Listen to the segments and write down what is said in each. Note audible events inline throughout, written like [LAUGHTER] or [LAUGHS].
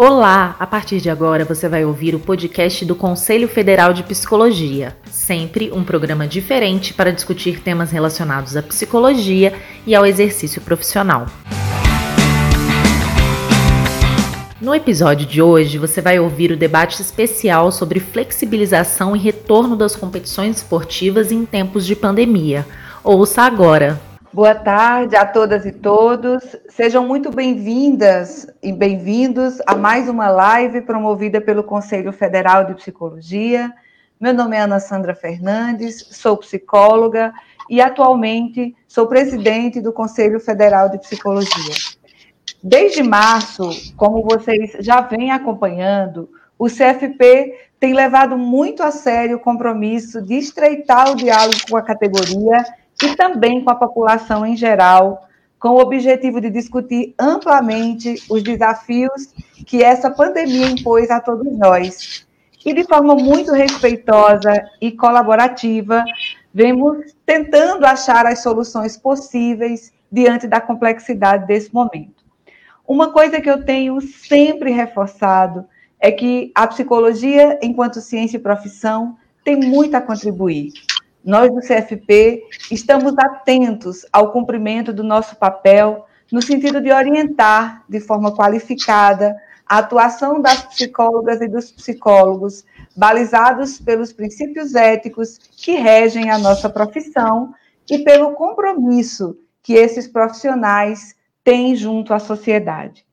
Olá! A partir de agora você vai ouvir o podcast do Conselho Federal de Psicologia. Sempre um programa diferente para discutir temas relacionados à psicologia e ao exercício profissional. No episódio de hoje, você vai ouvir o debate especial sobre flexibilização e retorno das competições esportivas em tempos de pandemia. Ouça agora! Boa tarde a todas e todos. Sejam muito bem-vindas e bem-vindos a mais uma live promovida pelo Conselho Federal de Psicologia. Meu nome é Ana Sandra Fernandes, sou psicóloga e atualmente sou presidente do Conselho Federal de Psicologia. Desde março, como vocês já vêm acompanhando, o CFP tem levado muito a sério o compromisso de estreitar o diálogo com a categoria e também com a população em geral, com o objetivo de discutir amplamente os desafios que essa pandemia impôs a todos nós. E de forma muito respeitosa e colaborativa, vemos tentando achar as soluções possíveis diante da complexidade desse momento. Uma coisa que eu tenho sempre reforçado é que a psicologia, enquanto ciência e profissão, tem muito a contribuir. Nós do CFP estamos atentos ao cumprimento do nosso papel no sentido de orientar de forma qualificada a atuação das psicólogas e dos psicólogos, balizados pelos princípios éticos que regem a nossa profissão e pelo compromisso que esses profissionais têm junto à sociedade.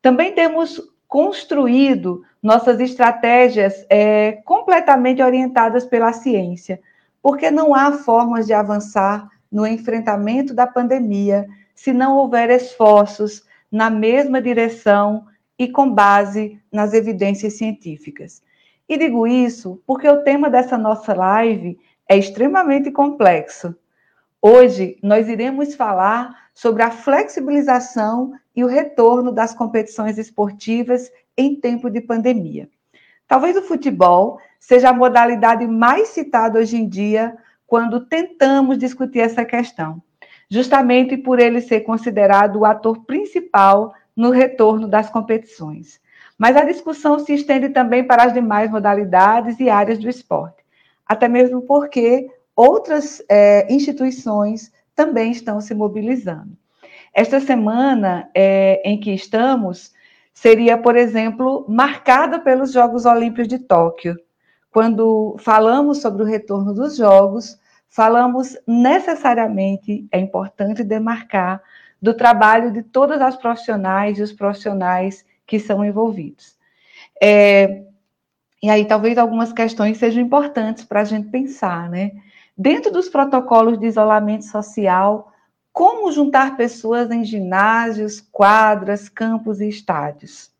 Também temos construído nossas estratégias é, completamente orientadas pela ciência porque não há formas de avançar no enfrentamento da pandemia se não houver esforços na mesma direção e com base nas evidências científicas. E digo isso porque o tema dessa nossa live é extremamente complexo. Hoje nós iremos falar sobre a flexibilização e o retorno das competições esportivas em tempo de pandemia. Talvez o futebol seja a modalidade mais citada hoje em dia quando tentamos discutir essa questão, justamente por ele ser considerado o ator principal no retorno das competições. Mas a discussão se estende também para as demais modalidades e áreas do esporte, até mesmo porque outras é, instituições também estão se mobilizando. Esta semana é, em que estamos seria, por exemplo, marcada pelos Jogos Olímpicos de Tóquio. Quando falamos sobre o retorno dos Jogos, falamos necessariamente, é importante demarcar, do trabalho de todas as profissionais e os profissionais que são envolvidos. É, e aí, talvez algumas questões sejam importantes para a gente pensar, né? Dentro dos protocolos de isolamento social, como juntar pessoas em ginásios, quadras, campos e estádios.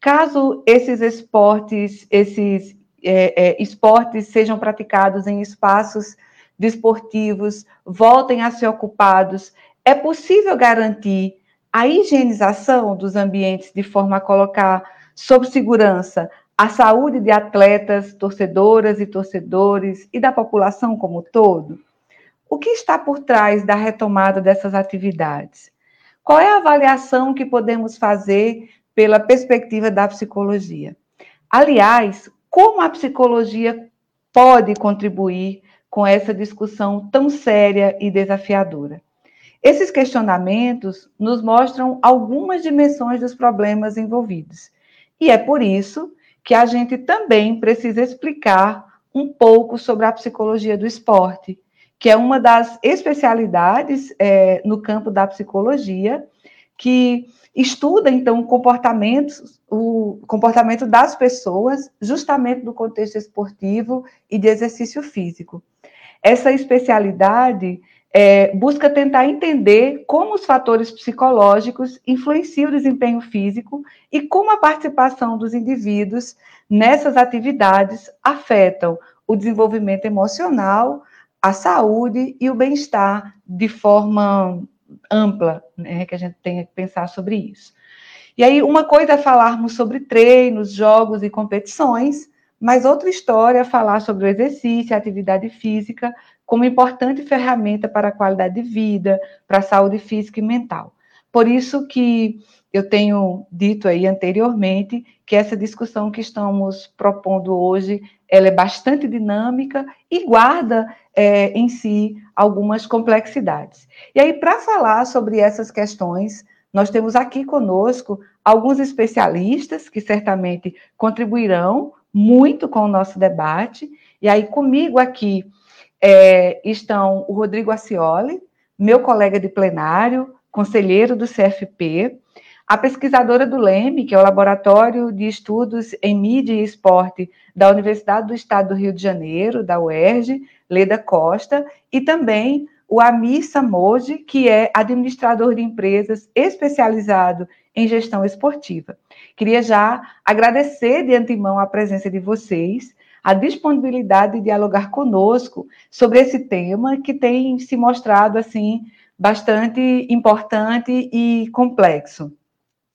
Caso esses esportes, esses é, é, esportes sejam praticados em espaços desportivos, voltem a ser ocupados, é possível garantir a higienização dos ambientes de forma a colocar sob segurança a saúde de atletas, torcedoras e torcedores e da população como um todo? O que está por trás da retomada dessas atividades? Qual é a avaliação que podemos fazer pela perspectiva da psicologia? Aliás, como a psicologia pode contribuir com essa discussão tão séria e desafiadora? Esses questionamentos nos mostram algumas dimensões dos problemas envolvidos. E é por isso que a gente também precisa explicar um pouco sobre a psicologia do esporte, que é uma das especialidades é, no campo da psicologia, que estuda, então, comportamentos, o comportamento das pessoas, justamente no contexto esportivo e de exercício físico. Essa especialidade é, busca tentar entender como os fatores psicológicos influenciam o desempenho físico e como a participação dos indivíduos nessas atividades afetam o desenvolvimento emocional, a saúde e o bem-estar de forma ampla, né, que a gente tem que pensar sobre isso. E aí, uma coisa é falarmos sobre treinos, jogos e competições, mas outra história é falar sobre o exercício, a atividade física, como importante ferramenta para a qualidade de vida, para a saúde física e mental. por isso que eu tenho dito aí anteriormente que essa discussão que estamos propondo hoje ela é bastante dinâmica e guarda é, em si algumas complexidades. E aí, para falar sobre essas questões, nós temos aqui conosco alguns especialistas que certamente contribuirão muito com o nosso debate. E aí, comigo aqui é, estão o Rodrigo Acioli, meu colega de plenário, conselheiro do CFP, a pesquisadora do LEME, que é o Laboratório de Estudos em Mídia e Esporte da Universidade do Estado do Rio de Janeiro, da UERJ, Leda Costa, e também o Amir Samoji, que é administrador de empresas especializado em gestão esportiva. Queria já agradecer de antemão a presença de vocês, a disponibilidade de dialogar conosco sobre esse tema que tem se mostrado assim bastante importante e complexo.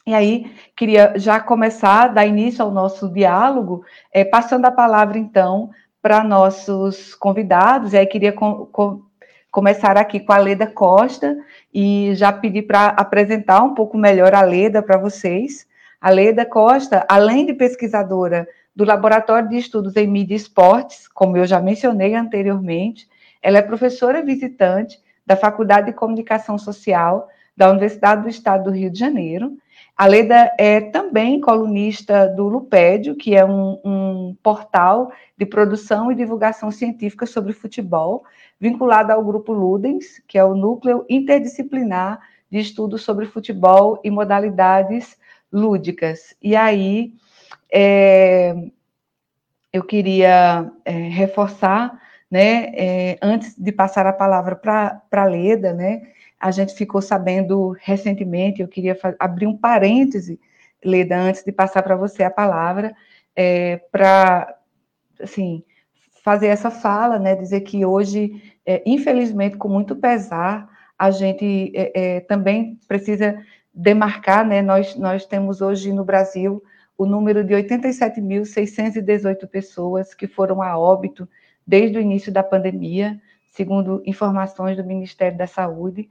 E aí, queria já começar, dar início ao nosso diálogo, é, passando a palavra, então, para nossos convidados. E aí, queria com, com, começar aqui com a Leda Costa e já pedir para apresentar um pouco melhor a Leda para vocês. A Leda Costa, além de pesquisadora do Laboratório de Estudos em Mídia e Esportes, como eu já mencionei anteriormente, ela é professora visitante da Faculdade de Comunicação Social da Universidade do Estado do Rio de Janeiro a Leda é também colunista do Lupédio, que é um, um, portal de produção e divulgação científica sobre futebol, vinculado ao grupo Ludens, que é o núcleo interdisciplinar de estudos sobre futebol e modalidades lúdicas. E aí, é, eu queria é, reforçar, né, é, antes de passar a palavra para a Leda, né, a gente ficou sabendo recentemente, eu queria abrir um parêntese, Leda, antes de passar para você a palavra, é, para, assim, fazer essa fala, né, dizer que hoje, é, infelizmente, com muito pesar, a gente é, é também precisa demarcar, né, nós, nós temos hoje no Brasil o número de 87.618 pessoas que foram a óbito desde o início da pandemia, segundo informações do Ministério da Saúde,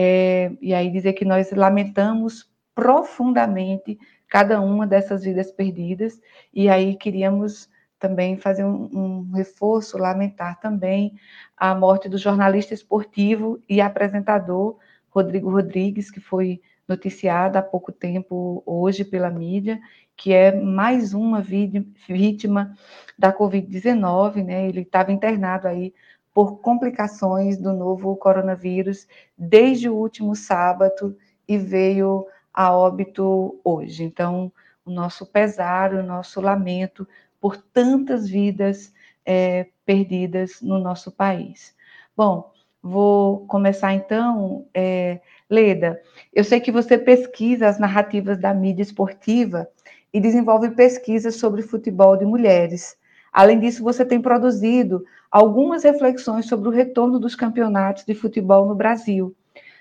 é, e aí dizer que nós lamentamos profundamente cada uma dessas vidas perdidas, e aí queríamos também fazer um, um, reforço, lamentar também a morte do jornalista esportivo e apresentador Rodrigo Rodrigues, que foi noticiado há pouco tempo hoje pela mídia, que é mais uma vítima da Covid-19, né? Ele estava internado aí por complicações do novo coronavírus desde o último sábado e veio a óbito hoje. Então, o nosso pesar, o nosso lamento por tantas vidas é, perdidas no nosso país. Bom, vou começar então. É, Leda, eu sei que você pesquisa as narrativas da mídia esportiva e desenvolve pesquisas sobre futebol de mulheres. Além disso, você tem produzido algumas reflexões sobre o retorno dos campeonatos de futebol no Brasil,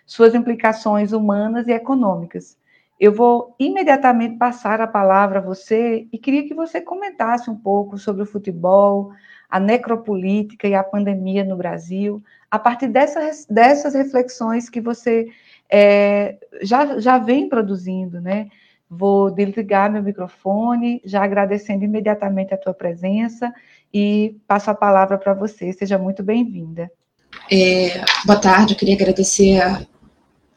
suas implicações humanas e econômicas. Eu vou imediatamente passar a palavra a você e queria que você comentasse um pouco sobre o futebol, a necropolítica e a pandemia no Brasil, a partir dessas, dessas reflexões que você é, já, já vem produzindo, né? Vou desligar meu microfone, já agradecendo imediatamente a tua presença e passo a palavra para você. Seja muito bem-vinda. É, boa tarde, eu queria agradecer a,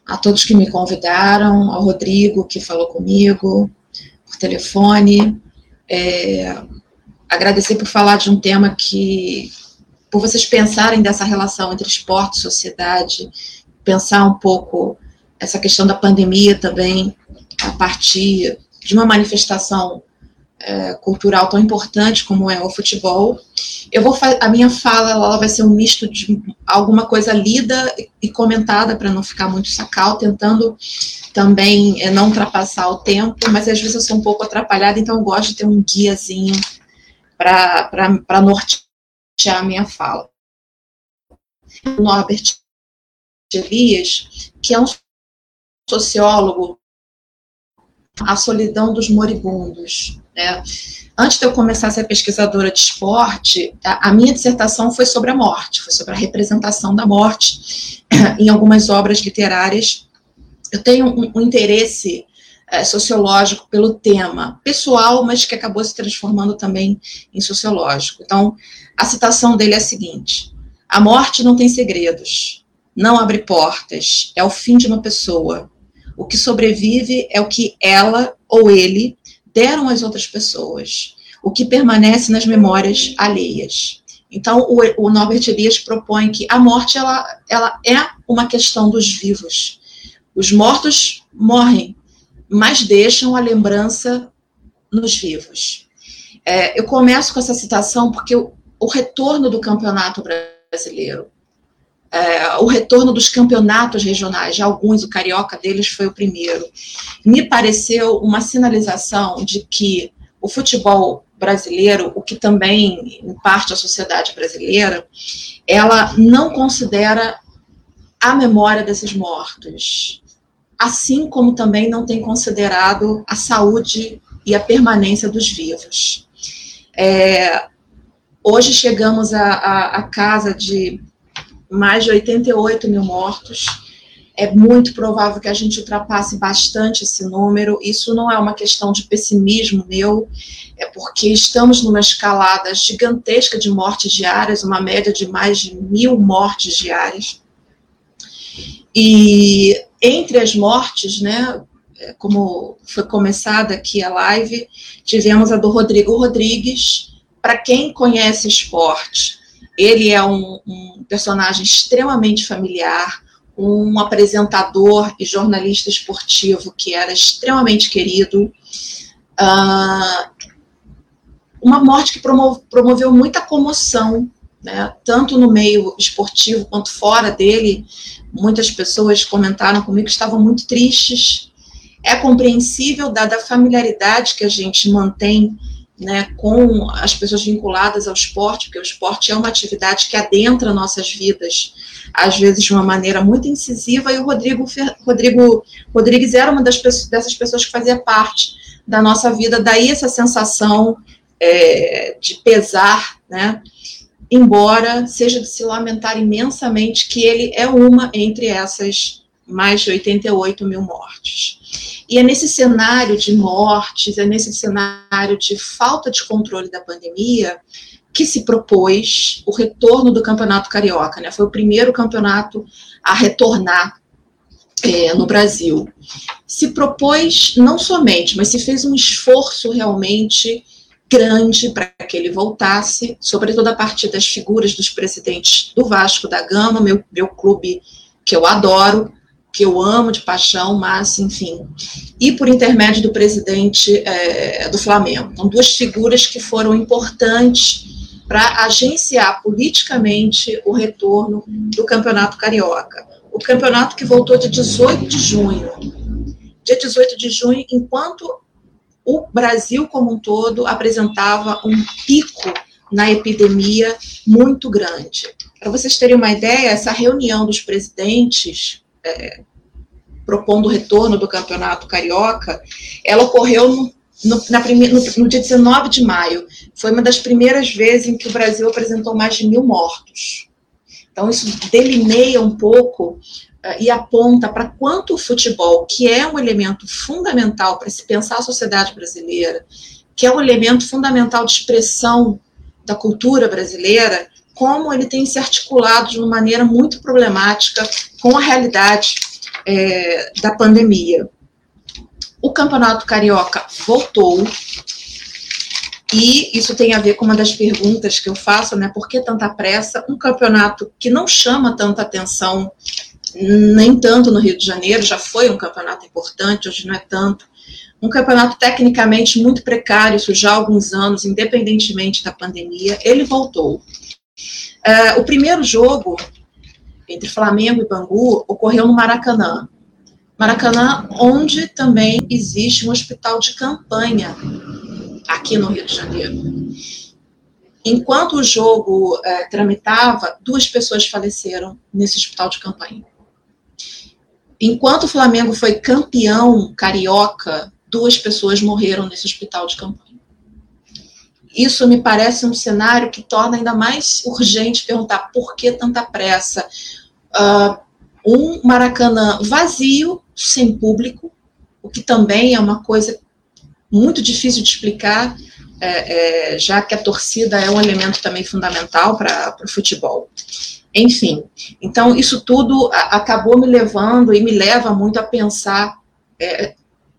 a, todos que me convidaram, ao Rodrigo, que falou comigo por telefone. É, agradecer por falar de um tema que, por vocês pensarem dessa relação entre esporte e sociedade, pensar um pouco essa questão da pandemia também, a partir de uma manifestação é, cultural tão importante como é o futebol. Eu vou a minha fala ela vai ser um misto de alguma coisa lida e comentada para não ficar muito sacal, tentando também é, não ultrapassar o tempo, mas às vezes eu sou um pouco atrapalhada, então eu gosto de ter um guiazinho para nortear a minha fala. Norbert Elias, que é um sociólogo a solidão dos moribundos. Né? Antes de eu começar a ser pesquisadora de esporte, a, minha dissertação foi sobre a morte, foi sobre a representação da morte em algumas obras literárias eu tenho um, um interesse é, sociológico pelo tema, pessoal, mas que acabou se transformando também em sociológico. Então, a citação dele é a seguinte: a morte não tem segredos, não abre portas, é o fim de uma pessoa. O que sobrevive é o que ela ou ele deram às outras pessoas, o que permanece nas memórias alheias. Então, o, o Norbert Elias propõe que a morte ela, ela é uma questão dos vivos. Os mortos morrem, mas deixam a lembrança nos vivos. É, eu começo com essa citação porque o, o retorno do campeonato brasileiro, é, o retorno dos campeonatos regionais, de alguns, o carioca deles foi o primeiro, me pareceu uma sinalização de que o futebol brasileiro, o que também, em parte, a sociedade brasileira, ela não considera a memória desses mortos, assim como também não tem considerado a saúde e a permanência dos vivos. É, hoje chegamos à casa de mais de 88 mil mortos, é muito provável que a gente ultrapasse bastante esse número. Isso não é uma questão de pessimismo meu, é porque estamos numa escalada gigantesca de mortes diárias, uma média de mais de mil mortes diárias. E entre as mortes, né, como foi começada aqui a live, tivemos a do Rodrigo Rodrigues. Para quem conhece esporte, ele é um, um personagem extremamente familiar, um apresentador e jornalista esportivo que era extremamente querido. Uh, uma morte que promoveu muita comoção, né, tanto no meio esportivo quanto fora dele. Muitas pessoas comentaram comigo que estavam muito tristes. É compreensível, dada a familiaridade que a gente mantém né, com as pessoas vinculadas ao esporte, porque o esporte é uma atividade que adentra nossas vidas, às vezes de uma maneira muito incisiva, e o Rodrigo, Rodrigo Rodrigues era uma das dessas pessoas que fazia parte da nossa vida, daí essa sensação é, de pesar, né, embora seja de se lamentar imensamente que ele é uma entre essas mais de 88 mil mortes. E é nesse cenário de mortes, é nesse cenário de falta de controle da pandemia que se propôs o retorno do Campeonato Carioca. Né? Foi o primeiro campeonato a retornar é, no Brasil. Se propôs não somente, mas se fez um esforço realmente grande para que ele voltasse, sobretudo a partir das figuras dos presidentes do Vasco da Gama, meu, meu clube que eu adoro, que eu amo de paixão, mas, enfim, e por intermédio do presidente é, do Flamengo. Então, duas figuras que foram importantes para agenciar politicamente o retorno do Campeonato Carioca. O campeonato que voltou de 18 de junho. Dia 18 de junho, enquanto o Brasil como um todo apresentava um pico na epidemia muito grande. Para vocês terem uma ideia, essa reunião dos presidentes é, propondo o retorno do campeonato carioca, ela ocorreu no, no, na prime, no, no, dia 19 de maio. Foi uma das primeiras vezes em que o Brasil apresentou mais de mil mortos. Então, isso delineia um pouco uh, e aponta para quanto o futebol, que é um elemento fundamental para se pensar a sociedade brasileira, que é um elemento fundamental de expressão da cultura brasileira, como ele tem se articulado de uma maneira muito problemática com a realidade é, da pandemia. O Campeonato Carioca voltou, e isso tem a ver com uma das perguntas que eu faço, né? Por que tanta pressa? Um campeonato que não chama tanta atenção, nem tanto no Rio de Janeiro, já foi um campeonato importante, hoje não é tanto. Um campeonato tecnicamente muito precário, isso já há alguns anos, independentemente da pandemia, ele voltou. Uh, o primeiro jogo entre Flamengo e Bangu ocorreu no Maracanã. Maracanã, onde também existe um hospital de campanha aqui no Rio de Janeiro. Enquanto o jogo é, tramitava, duas pessoas faleceram nesse hospital de campanha. Enquanto o Flamengo foi campeão carioca, duas pessoas morreram nesse hospital de campanha isso me parece um cenário que torna ainda mais urgente perguntar por que tanta pressa. Uh, um Maracanã vazio, sem público, o que também é uma coisa muito difícil de explicar, é, é, já que a torcida é um elemento também fundamental para o futebol. Enfim, então isso tudo acabou me levando e me leva muito a pensar é,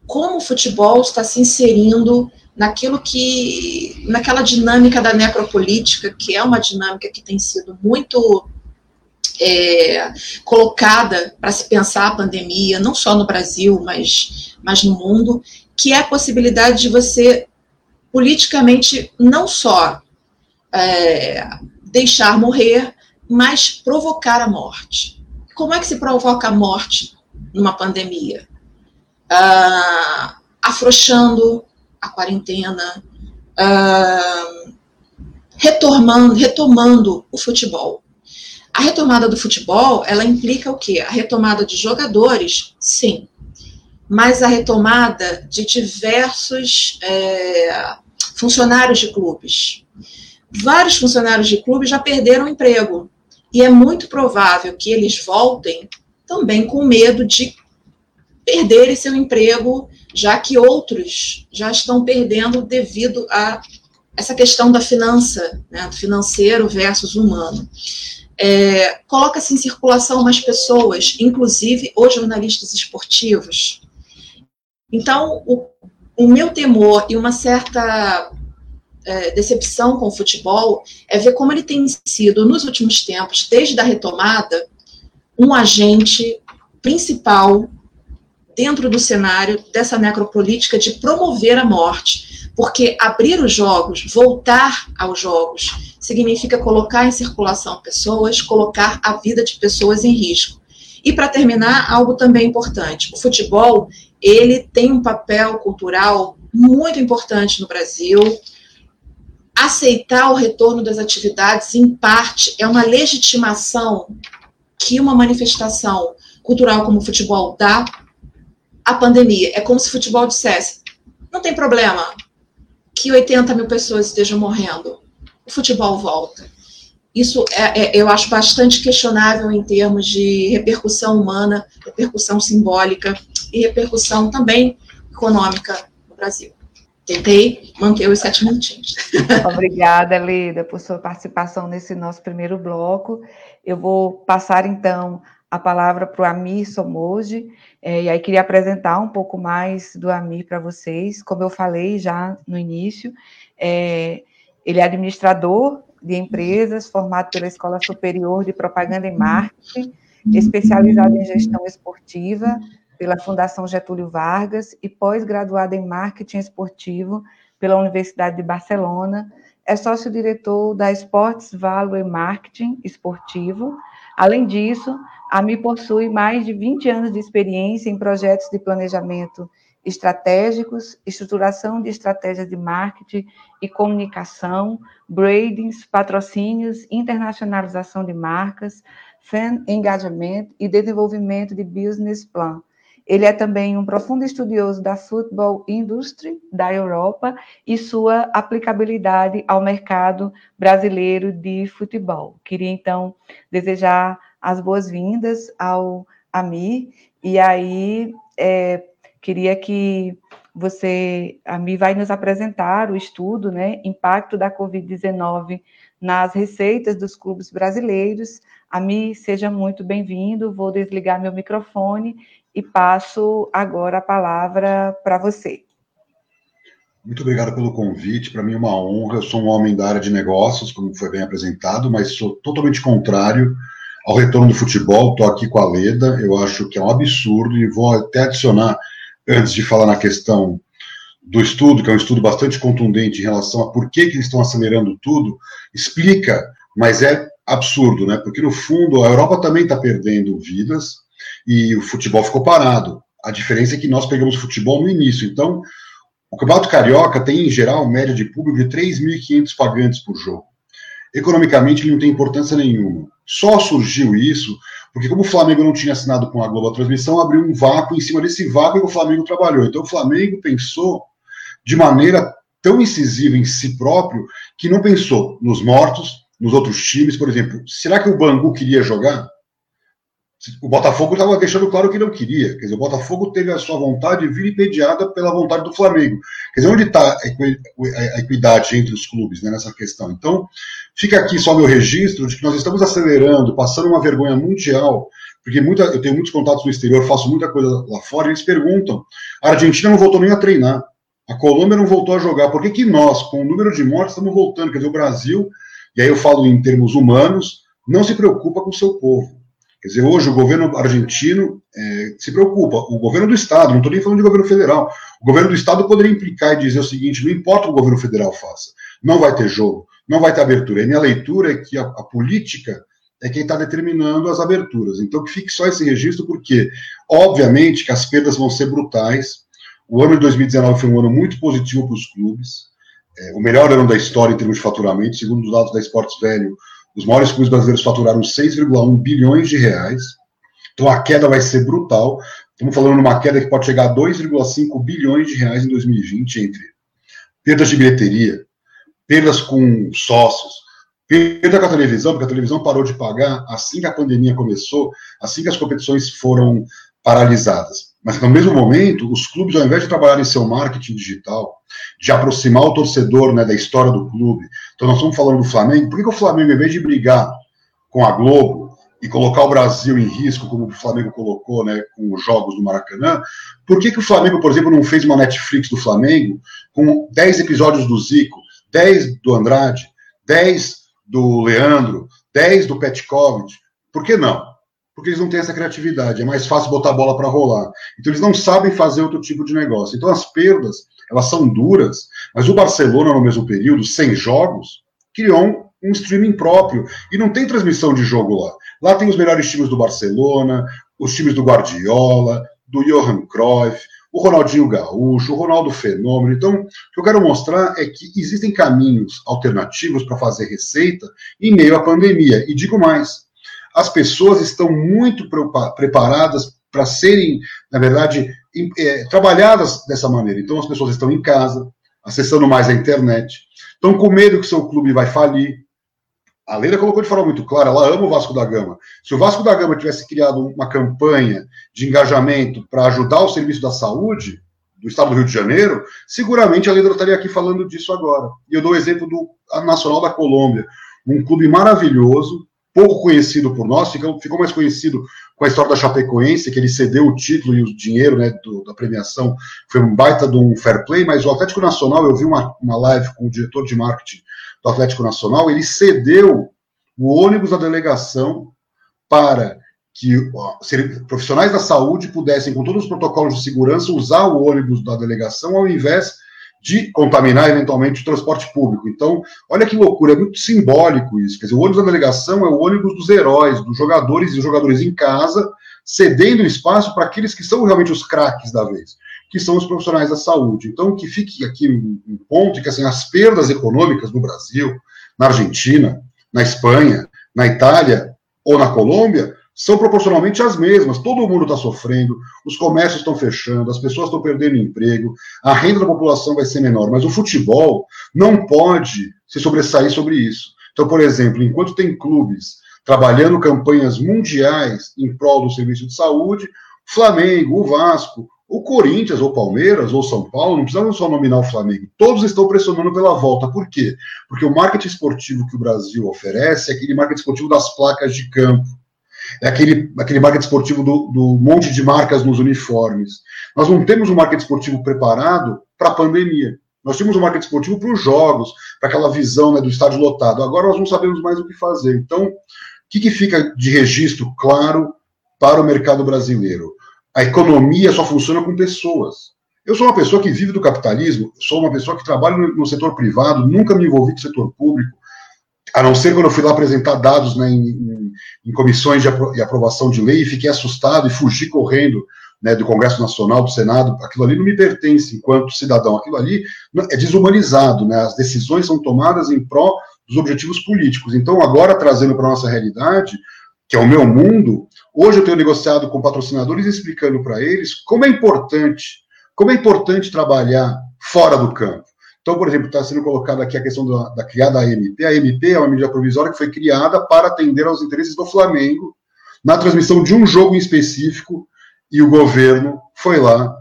como o futebol está se inserindo naquilo que, naquela dinâmica da necropolítica, que é uma dinâmica que tem sido muito é, colocada para se pensar a pandemia, não só no Brasil, mas, mas no mundo, que é a possibilidade de você politicamente não só é, deixar morrer, mas provocar a morte. Como é que se provoca a morte numa pandemia? Ah, afrouxando a quarentena, ah, retomando, retomando o futebol. A retomada do futebol, ela implica o quê? A retomada de jogadores, sim, mas a retomada de diversos é, funcionários de clubes. Vários funcionários de clubes já perderam emprego e é muito provável que eles voltem também com medo de perderem seu emprego, já que outros já estão perdendo devido a essa questão da finança, né, do financeiro versus humano. É, Coloca-se em circulação mais pessoas, inclusive os jornalistas esportivos. Então, o, o meu temor e uma certa é, decepção com o futebol é ver como ele tem sido, nos últimos tempos, desde a retomada, um agente principal dentro do cenário dessa necropolítica de promover a morte. Porque abrir os jogos, voltar aos jogos, significa colocar em circulação pessoas, colocar a vida de pessoas em risco. E para terminar, algo também importante: o futebol ele tem um papel cultural muito importante no Brasil, aceitar o retorno das atividades, em parte, é uma legitimação que uma manifestação cultural como o futebol dá à pandemia. É como se o futebol dissesse: não tem problema que 80 mil pessoas estejam morrendo, o futebol volta. Isso é, é, eu acho bastante questionável em termos de repercussão humana, repercussão simbólica e repercussão também econômica no Brasil. Tentei manter os sete minutinhos. [LAUGHS] Obrigada, Leda, por sua participação nesse nosso primeiro bloco. Eu vou passar, então, a palavra para o Amir Somoji, é, e aí queria apresentar um pouco mais do Amir para vocês. Como eu falei já no início, é, ele é administrador de empresas, formado pela Escola Superior de Propaganda e Marketing, especializado em gestão esportiva, pela Fundação Getúlio Vargas e pós-graduada em marketing esportivo pela Universidade de Barcelona. É sócio-diretor da Sports Value Marketing Esportivo. Além disso, a Mi possui mais de 20 anos de experiência em projetos de planejamento estratégicos, estruturação de estratégias de marketing e comunicação, brandings, patrocínios, internacionalização de marcas, fan engagement e desenvolvimento de business plan, ele é também um profundo estudioso da football industry da Europa e sua aplicabilidade ao mercado brasileiro de futebol. Queria então desejar as boas-vindas ao Ami e aí é, queria que você, Ami, vai nos apresentar o estudo, né, impacto da Covid-19 nas receitas dos clubes brasileiros. Ami, seja muito bem-vindo. Vou desligar meu microfone e passo agora a palavra para você. Muito obrigado pelo convite. Para mim é uma honra. Eu sou um homem da área de negócios, como foi bem apresentado, mas sou totalmente contrário ao retorno do futebol. Estou aqui com a Leda. Eu acho que é um absurdo e vou até adicionar, antes de falar na questão do estudo, que é um estudo bastante contundente em relação a por que, que eles estão acelerando tudo, explica, mas é absurdo, né? Porque no fundo a Europa também está perdendo vidas e o futebol ficou parado. A diferença é que nós pegamos futebol no início. Então, o Campeonato Carioca tem, em geral, média de público de 3.500 pagantes por jogo. Economicamente, ele não tem importância nenhuma. Só surgiu isso porque, como o Flamengo não tinha assinado com a Globo a transmissão, abriu um vácuo em cima desse vácuo o Flamengo trabalhou. Então, o Flamengo pensou de maneira tão incisiva em si próprio que não pensou nos mortos, nos outros times. Por exemplo, será que o Bangu queria jogar? O Botafogo estava deixando claro que não queria. Quer dizer, o Botafogo teve a sua vontade vilipendiada pela vontade do Flamengo. Quer dizer, onde está a equidade entre os clubes né, nessa questão? Então, fica aqui só meu registro de que nós estamos acelerando, passando uma vergonha mundial, porque muita, eu tenho muitos contatos no exterior, faço muita coisa lá fora, e eles perguntam: a Argentina não voltou nem a treinar, a Colômbia não voltou a jogar, por que, que nós, com o número de mortes, estamos voltando? Quer dizer, o Brasil, e aí eu falo em termos humanos, não se preocupa com o seu povo. Quer dizer, hoje o governo argentino é, se preocupa, o governo do Estado, não estou nem falando de governo federal, o governo do Estado poderia implicar e dizer o seguinte: não importa o que o governo federal faça, não vai ter jogo, não vai ter abertura. E minha leitura é que a, a política é quem está determinando as aberturas. Então, que fique só esse registro, porque, obviamente, que as perdas vão ser brutais. O ano de 2019 foi um ano muito positivo para os clubes, é, o melhor ano da história em termos de faturamento, segundo os dados da Esportes Velho os maiores clubes brasileiros faturaram 6,1 bilhões de reais. Então a queda vai ser brutal. Estamos falando de uma queda que pode chegar a 2,5 bilhões de reais em 2020 entre perdas de bilheteria, perdas com sócios, perda com a televisão, porque a televisão parou de pagar assim que a pandemia começou, assim que as competições foram paralisadas. Mas, no mesmo momento, os clubes, ao invés de trabalhar em seu marketing digital, de aproximar o torcedor né, da história do clube, então nós estamos falando do Flamengo, por que, que o Flamengo, em vez de brigar com a Globo e colocar o Brasil em risco, como o Flamengo colocou né, com os jogos do Maracanã, por que, que o Flamengo, por exemplo, não fez uma Netflix do Flamengo com 10 episódios do Zico, 10 do Andrade, 10 do Leandro, 10 do Petkovic? Por que não? Porque eles não têm essa criatividade. É mais fácil botar a bola para rolar. Então eles não sabem fazer outro tipo de negócio. Então as perdas, elas são duras, mas o Barcelona, no mesmo período, sem jogos, criou um streaming próprio. E não tem transmissão de jogo lá. Lá tem os melhores times do Barcelona, os times do Guardiola, do Johan Cruyff, o Ronaldinho Gaúcho, o Ronaldo Fenômeno. Então, o que eu quero mostrar é que existem caminhos alternativos para fazer receita em meio à pandemia. E digo mais, as pessoas estão muito preparadas para serem, na verdade, é, trabalhadas dessa maneira. Então, as pessoas estão em casa, acessando mais a internet, estão com medo que seu clube vai falir. A Leila colocou de forma muito clara, ela ama o Vasco da Gama. Se o Vasco da Gama tivesse criado uma campanha de engajamento para ajudar o serviço da saúde do estado do Rio de Janeiro, seguramente a Leila estaria aqui falando disso agora. E eu dou o exemplo do Nacional da Colômbia, um clube maravilhoso, pouco conhecido por nós, ficou, ficou mais conhecido com a história da Chapecoense, que ele cedeu o título e o dinheiro né, do, da premiação, foi um baita de um fair play, mas o Atlético Nacional, eu vi uma, uma live com o diretor de marketing do Atlético Nacional, ele cedeu o ônibus da delegação para que ó, profissionais da saúde pudessem, com todos os protocolos de segurança, usar o ônibus da delegação ao invés de contaminar eventualmente o transporte público. Então, olha que loucura, é muito simbólico isso. Quer dizer, o ônibus da delegação é o ônibus dos heróis, dos jogadores e jogadores em casa, cedendo espaço para aqueles que são realmente os craques da vez, que são os profissionais da saúde. Então, que fique aqui um ponto que assim, as perdas econômicas no Brasil, na Argentina, na Espanha, na Itália ou na Colômbia são proporcionalmente as mesmas. Todo mundo está sofrendo, os comércios estão fechando, as pessoas estão perdendo emprego, a renda da população vai ser menor. Mas o futebol não pode se sobressair sobre isso. Então, por exemplo, enquanto tem clubes trabalhando campanhas mundiais em prol do serviço de saúde, Flamengo, o Vasco, o Corinthians, ou Palmeiras, ou São Paulo, não precisamos só nominar o Flamengo, todos estão pressionando pela volta. Por quê? Porque o marketing esportivo que o Brasil oferece é aquele marketing esportivo das placas de campo é aquele, aquele marketing esportivo do, do monte de marcas nos uniformes. Nós não temos um marketing esportivo preparado para a pandemia. Nós tínhamos um marketing esportivo para os jogos, para aquela visão né, do estádio lotado. Agora nós não sabemos mais o que fazer. Então, o que, que fica de registro claro para o mercado brasileiro? A economia só funciona com pessoas. Eu sou uma pessoa que vive do capitalismo, sou uma pessoa que trabalha no, setor privado, nunca me envolvi com o setor público a não ser quando eu fui lá apresentar dados né, em, em, comissões de apro de aprovação de lei, e fiquei assustado e fugi correndo né, do Congresso Nacional, do Senado, aquilo ali não me pertence enquanto cidadão, aquilo ali é desumanizado, né, as decisões são tomadas em pró dos objetivos políticos. Então, agora trazendo para a nossa realidade, que é o meu mundo, hoje eu tenho negociado com patrocinadores explicando para eles como é importante, como é importante trabalhar fora do campo. Então, por exemplo, está sendo colocada aqui a questão da, da criada AMP. A AMP é uma medida provisória que foi criada para atender aos interesses do Flamengo na transmissão de um jogo em específico e o governo foi lá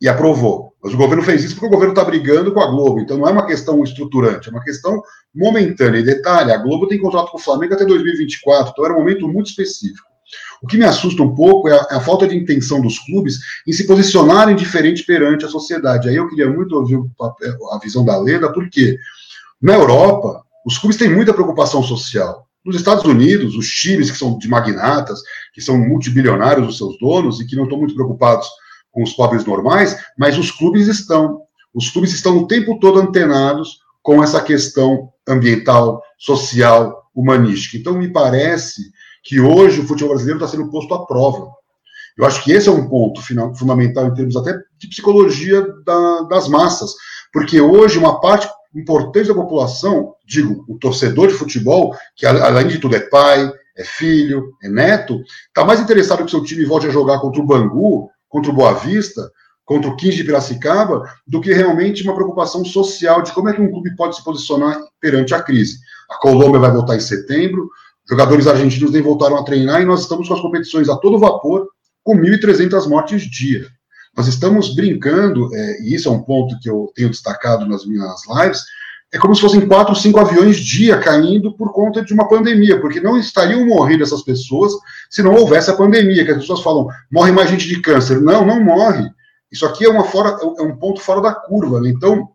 e aprovou. Mas o governo fez isso porque o governo está brigando com a Globo, então não é uma questão estruturante, é uma questão momentânea. E detalhe, a Globo tem contrato com o Flamengo até 2024, então era um momento muito específico. O que me assusta um pouco é a, é a, falta de intenção dos clubes em se posicionarem diferente perante a sociedade. Aí eu queria muito ouvir a visão da Leda, porque na Europa, os clubes têm muita preocupação social. Nos Estados Unidos, os times que são de magnatas, que são multibilionários os seus donos e que não estão muito preocupados com os pobres normais, mas os clubes estão. Os clubes estão o tempo todo antenados com essa questão ambiental, social, humanística. Então, me parece que hoje o futebol brasileiro está sendo posto à prova. Eu acho que esse é um ponto final, fundamental em termos até de psicologia da, das massas, porque hoje uma parte importante da população, digo, o torcedor de futebol, que além de tudo é pai, é filho, é neto, está mais interessado que seu time volte a jogar contra o Bangu, contra o Boa Vista, contra o 15 de Piracicaba, do que realmente uma preocupação social de como é que um clube pode se posicionar perante a crise. A Colômbia vai voltar em setembro, jogadores argentinos nem voltaram a treinar e nós estamos com as competições a todo vapor, com 1.300 mortes dia. Nós estamos brincando, é, e isso é um ponto que eu tenho destacado nas minhas lives, é como se fossem quatro, cinco aviões dia caindo por conta de uma pandemia, porque não estariam morrendo essas pessoas se não houvesse a pandemia, que as pessoas falam, morre mais gente de câncer. Não, não morre. Isso aqui é, uma fora, é um ponto fora da curva. Né? Então,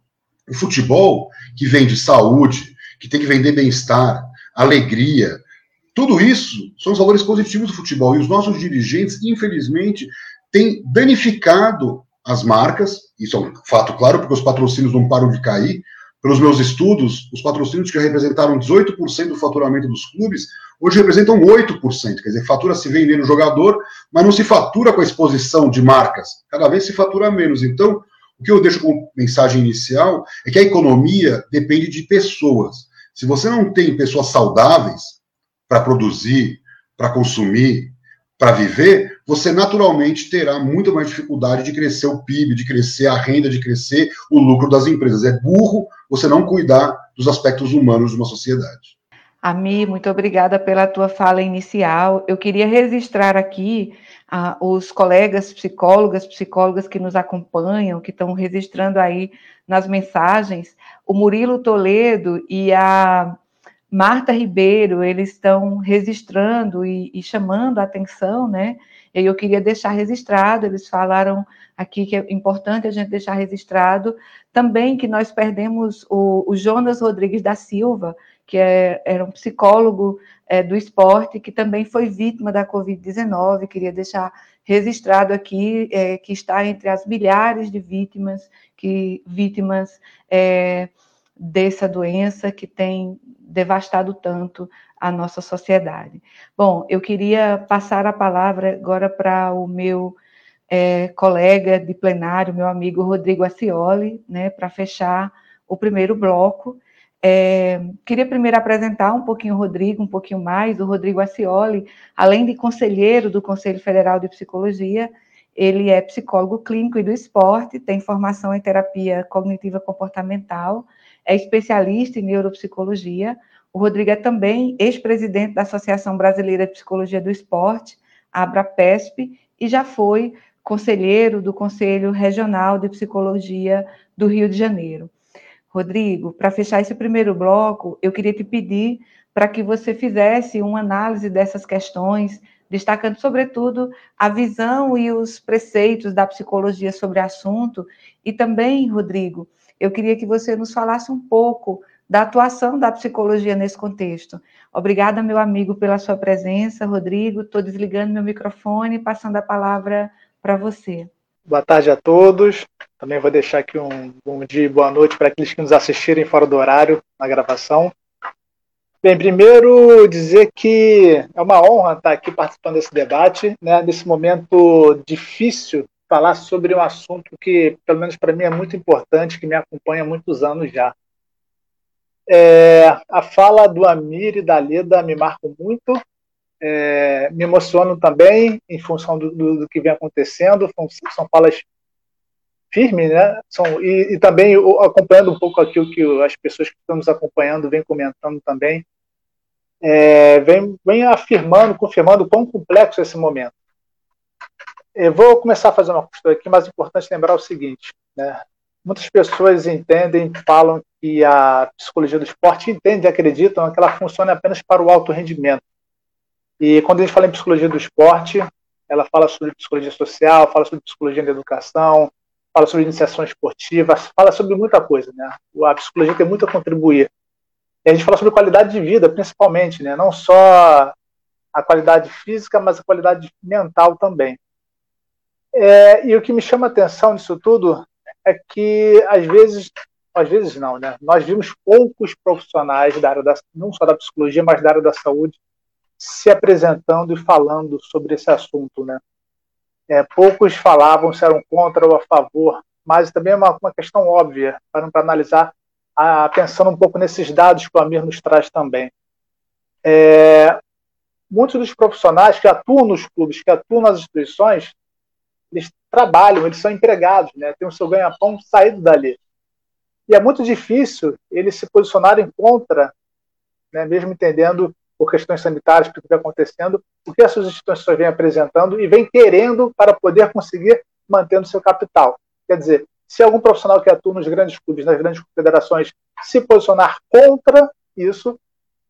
o futebol, que vende saúde, que tem que vender bem-estar, alegria, tudo isso são os valores positivos do futebol. E os nossos dirigentes, infelizmente, têm danificado as marcas, isso é um fato claro, porque os patrocínios não param de cair, pelos meus estudos, os patrocínios que representaram 18% do faturamento dos clubes, hoje representam 8%. Quer dizer, fatura se vendendo jogador, mas não se fatura com a exposição de marcas. Cada vez se fatura menos. Então, o que eu deixo como mensagem inicial é que a economia depende de pessoas. Se você não tem pessoas saudáveis para produzir, para consumir, para viver, você naturalmente terá muito mais dificuldade de crescer o PIB, de crescer a renda, de crescer o lucro das empresas. É burro você não cuidar dos aspectos humanos de uma sociedade. Ami, muito obrigada pela tua fala inicial. Eu queria registrar aqui ah, os colegas psicólogas, psicólogas que nos acompanham, que estão registrando aí nas mensagens, o Murilo Toledo e a Marta Ribeiro, eles estão registrando e, e, chamando a atenção, né? E eu queria deixar registrado, eles falaram aqui que é importante a gente deixar registrado também que nós perdemos o, o Jonas Rodrigues da Silva, que é, era um psicólogo é, do esporte, que também foi vítima da Covid-19. Queria deixar registrado aqui é, que está entre as milhares de vítimas, que vítimas é, dessa doença que tem devastado tanto a nossa sociedade. Bom, eu queria passar a palavra agora para o meu é, colega de plenário, meu amigo Rodrigo Acioli, né, para fechar o primeiro bloco. É, queria primeiro apresentar um pouquinho o Rodrigo, um pouquinho mais. O Rodrigo Acioli, além de conselheiro do Conselho Federal de Psicologia, ele é psicólogo clínico e do esporte, tem formação em terapia cognitiva comportamental, é especialista em neuropsicologia. O Rodrigo é também ex-presidente da Associação Brasileira de Psicologia do Esporte, ABRAPESP, e já foi conselheiro do Conselho Regional de Psicologia do Rio de Janeiro. Rodrigo, para fechar esse primeiro bloco, eu queria te pedir para que você fizesse uma análise dessas questões, destacando, sobretudo, a visão e os preceitos da psicologia sobre o assunto. E também, Rodrigo, eu queria que você nos falasse um pouco da atuação da psicologia nesse contexto. Obrigada, meu amigo, pela sua presença, Rodrigo. Estou desligando meu microfone e passando a palavra para você. Boa tarde a todos. Também vou deixar aqui um bom dia e boa noite para aqueles que nos assistirem fora do horário na gravação. Bem, primeiro dizer que é uma honra estar aqui participando desse debate, né, nesse momento difícil falar sobre um assunto que, pelo menos para mim, é muito importante, que me acompanha há muitos anos já. É, a fala do Amir e da Leda me marcam muito, é, me emocionam também em função do, do, do, que vem acontecendo, são falas firmes, né? São, e, e, também acompanhando um pouco aquilo que as pessoas que estão nos acompanhando vêm comentando também. é, vem, vem afirmando, confirmando quão complexo é esse momento. Eu vou começar a fazer uma costura aqui, mas é importante lembrar o seguinte: né? muitas pessoas entendem, falam que a psicologia do esporte entende, acreditam que ela funciona apenas para o alto rendimento. E quando a gente fala em psicologia do esporte, ela fala sobre psicologia social, fala sobre psicologia da educação, fala sobre iniciação esportiva, fala sobre muita coisa, né? A psicologia tem muito a contribuir. E a gente fala sobre qualidade de vida, principalmente, né? Não só a qualidade física, mas a qualidade mental também. É, e o que me chama atenção nisso tudo é que, às vezes, às vezes não, né? Nós vimos poucos profissionais da área da, não só da psicologia, mas da área da saúde, se apresentando e falando sobre esse assunto, né? É, poucos falavam se eram contra ou a favor, mas também é uma, uma questão óbvia para, para analisar, a, pensando um pouco nesses dados que o Amir nos traz também. É, muitos dos profissionais que atuam nos clubes, que atuam nas instituições, eles trabalham, eles são empregados, né? tem o seu ganha-pão saído dali. E é muito difícil eles se posicionarem contra, né, mesmo entendendo por questões sanitárias, o que está acontecendo, o que essas instituições vêm apresentando e vêm querendo para poder conseguir manter o seu capital. Quer dizer, se algum profissional que atua nos grandes clubes, nas grandes confederações, se posicionar contra isso,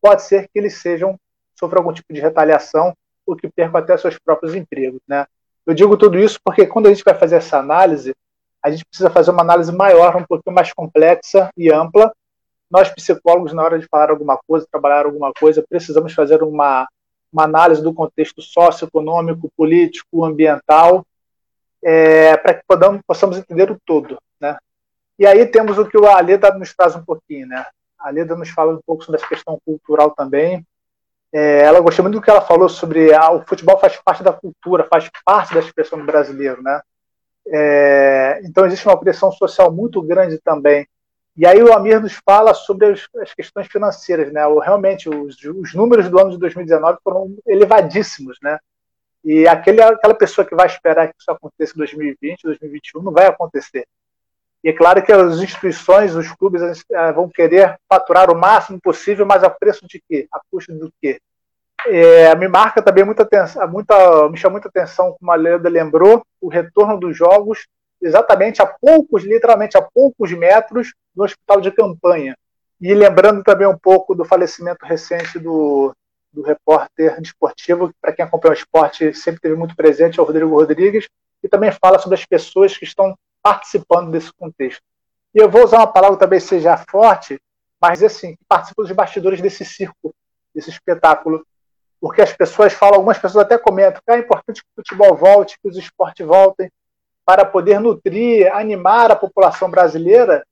pode ser que eles sejam sofram algum tipo de retaliação ou que percam até seus próprios empregos, né? Eu digo tudo isso porque quando a gente vai fazer essa análise, a gente precisa fazer uma análise maior, um pouquinho mais complexa e ampla. Nós, psicólogos, na hora de falar alguma coisa, trabalhar alguma coisa, precisamos fazer uma, uma análise do contexto socioeconômico, político, ambiental, é, para que podamos, possamos entender o todo. Né? E aí temos o que a Leda nos traz um pouquinho. Né? A Leda nos fala um pouco sobre essa questão cultural também, é, ela gostou muito do que ela falou sobre ah, o futebol faz parte da cultura, faz parte da expressão do brasileiro, né? É, então existe uma pressão social muito grande também. E aí o Amir nos fala sobre as, as questões financeiras, né? O, realmente os, os, números do ano de 2019 foram elevadíssimos, né? E aquele, aquela pessoa que vai esperar que isso aconteça em 2020, 2021, não vai acontecer. E é claro que as instituições, os clubes eh, vão querer faturar o máximo possível, mas a preço de quê? A custo do quê? É, me marca também muita atenção, muita, me chama muita atenção, como a Leda lembrou, o retorno dos jogos exatamente a poucos, literalmente a poucos metros do hospital de campanha. E lembrando também um pouco do falecimento recente do, do repórter desportivo, que para quem acompanha o esporte sempre teve muito presente, é o Rodrigo Rodrigues, e também fala sobre as pessoas que estão participando desse contexto. E eu vou usar uma palavra que talvez seja forte, mas assim, participa dos bastidores desse circo, desse espetáculo. Porque as pessoas falam, algumas pessoas até comentam que é importante que o futebol volte, que os esportes voltem, para poder nutrir, animar a população brasileira,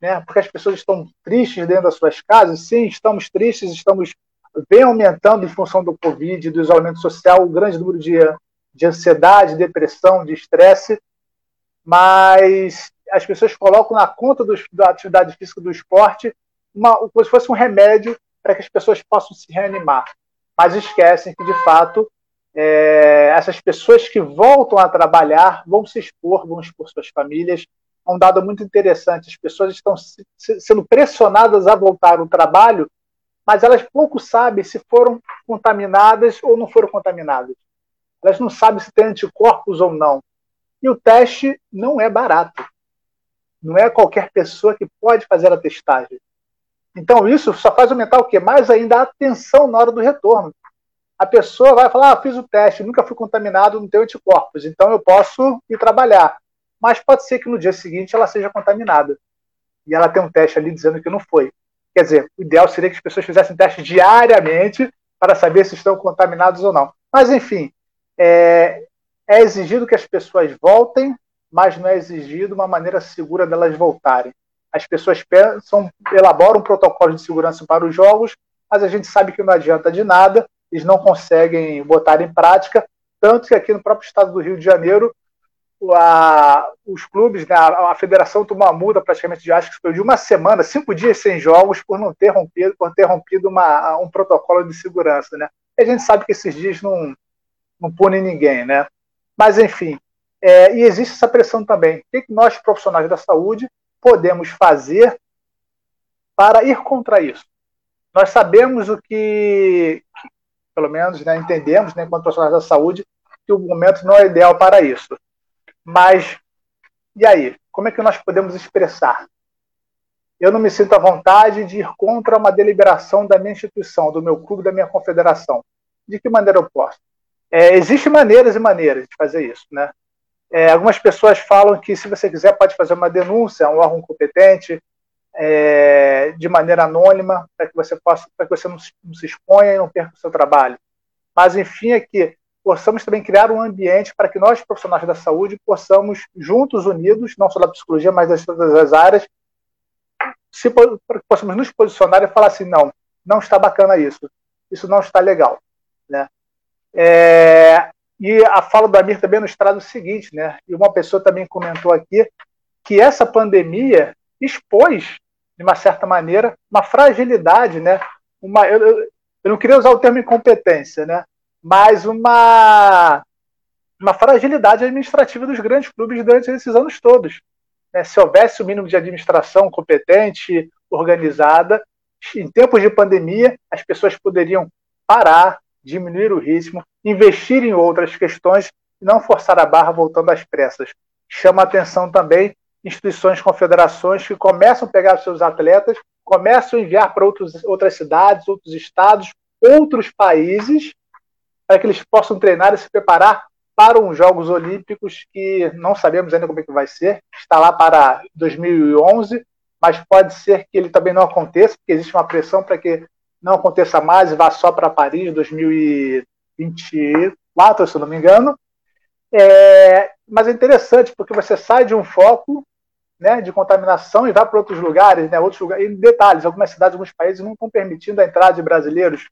né? porque as pessoas estão tristes dentro das suas casas. Sim, estamos tristes, estamos bem aumentando em função do Covid, do isolamento social, o grande número de, de ansiedade, depressão, de estresse mas as pessoas colocam na conta do, da atividade física do esporte uma, como se fosse um remédio para que as pessoas possam se reanimar. Mas esquecem que, de fato, é, essas pessoas que voltam a trabalhar vão se expor, vão expor suas famílias. É um dado muito interessante: as pessoas estão se, sendo pressionadas a voltar ao trabalho, mas elas pouco sabem se foram contaminadas ou não foram contaminadas. Elas não sabem se têm anticorpos ou não. E o teste não é barato. Não é qualquer pessoa que pode fazer a testagem. Então, isso só faz aumentar o quê? Mais ainda a atenção na hora do retorno. A pessoa vai falar: ah, fiz o teste, nunca fui contaminado, não tenho anticorpos, então eu posso ir trabalhar. Mas pode ser que no dia seguinte ela seja contaminada. E ela tem um teste ali dizendo que não foi. Quer dizer, o ideal seria que as pessoas fizessem teste diariamente para saber se estão contaminados ou não. Mas, enfim, é, é exigido que as pessoas voltem, mas não é exigido uma maneira segura delas voltarem. As pessoas pensam, elaboram um protocolo de segurança para os jogos, mas a gente sabe que não adianta de nada, eles não conseguem botar em prática, tanto que aqui no próprio estado do Rio de Janeiro, a, os clubes, né, a, a, federação tomou uma multa praticamente de acho que foi de uma semana, cinco dias sem jogos, por não ter rompido, por ter rompido uma, um protocolo de segurança. Né? E a gente sabe que esses dias não, não punem ninguém, né? Mas, enfim, é, e existe essa pressão também. O que nós, profissionais da saúde, podemos fazer para ir contra isso? Nós sabemos o que, pelo menos, né, entendemos, né, enquanto profissionais da saúde, que o momento não é ideal para isso. Mas, e aí? Como é que nós podemos expressar? Eu não me sinto à vontade de ir contra uma deliberação da minha instituição, do meu clube, da minha confederação. De que maneira eu posso? É, Existem maneiras e maneiras de fazer isso, né? É, algumas pessoas falam que, se você quiser, pode fazer uma denúncia a um órgão competente, é, de maneira anônima, para que você possa, para que você não, não, se exponha e não perca o seu trabalho. Mas, enfim, é que possamos também criar um ambiente para que nós, profissionais da saúde, possamos, juntos, unidos, não só da psicologia, mas das todas as áreas, se, possamos nos posicionar e falar assim, não, não está bacana isso, isso não está legal, né? É, e a fala do Amir também nos traz o seguinte, né? E uma pessoa também comentou aqui que essa pandemia expôs, de uma certa maneira, uma fragilidade, né? Uma, eu, eu não queria usar o termo incompetência, né? Mas uma, uma fragilidade administrativa dos grandes clubes durante esses anos todos. Né? Se houvesse o mínimo de administração competente, organizada, em tempos de pandemia, as pessoas poderiam parar, diminuir o ritmo, investir em outras questões e não forçar a barra voltando às pressas. Chama atenção também instituições, confederações que começam a pegar seus atletas, começam a enviar para outras cidades, outros estados, outros países, para que eles possam treinar e se preparar para os Jogos Olímpicos, que não sabemos ainda como é que vai ser, está lá para 2011, mas pode ser que ele também não aconteça, porque existe uma pressão para que não aconteça mais e vá só para Paris 2024, se não me engano. É, mas é interessante porque você sai de um foco né, de contaminação e vai para outros lugares, né, outros lugares. E detalhes, algumas cidades, alguns países não estão permitindo a entrada de brasileiros.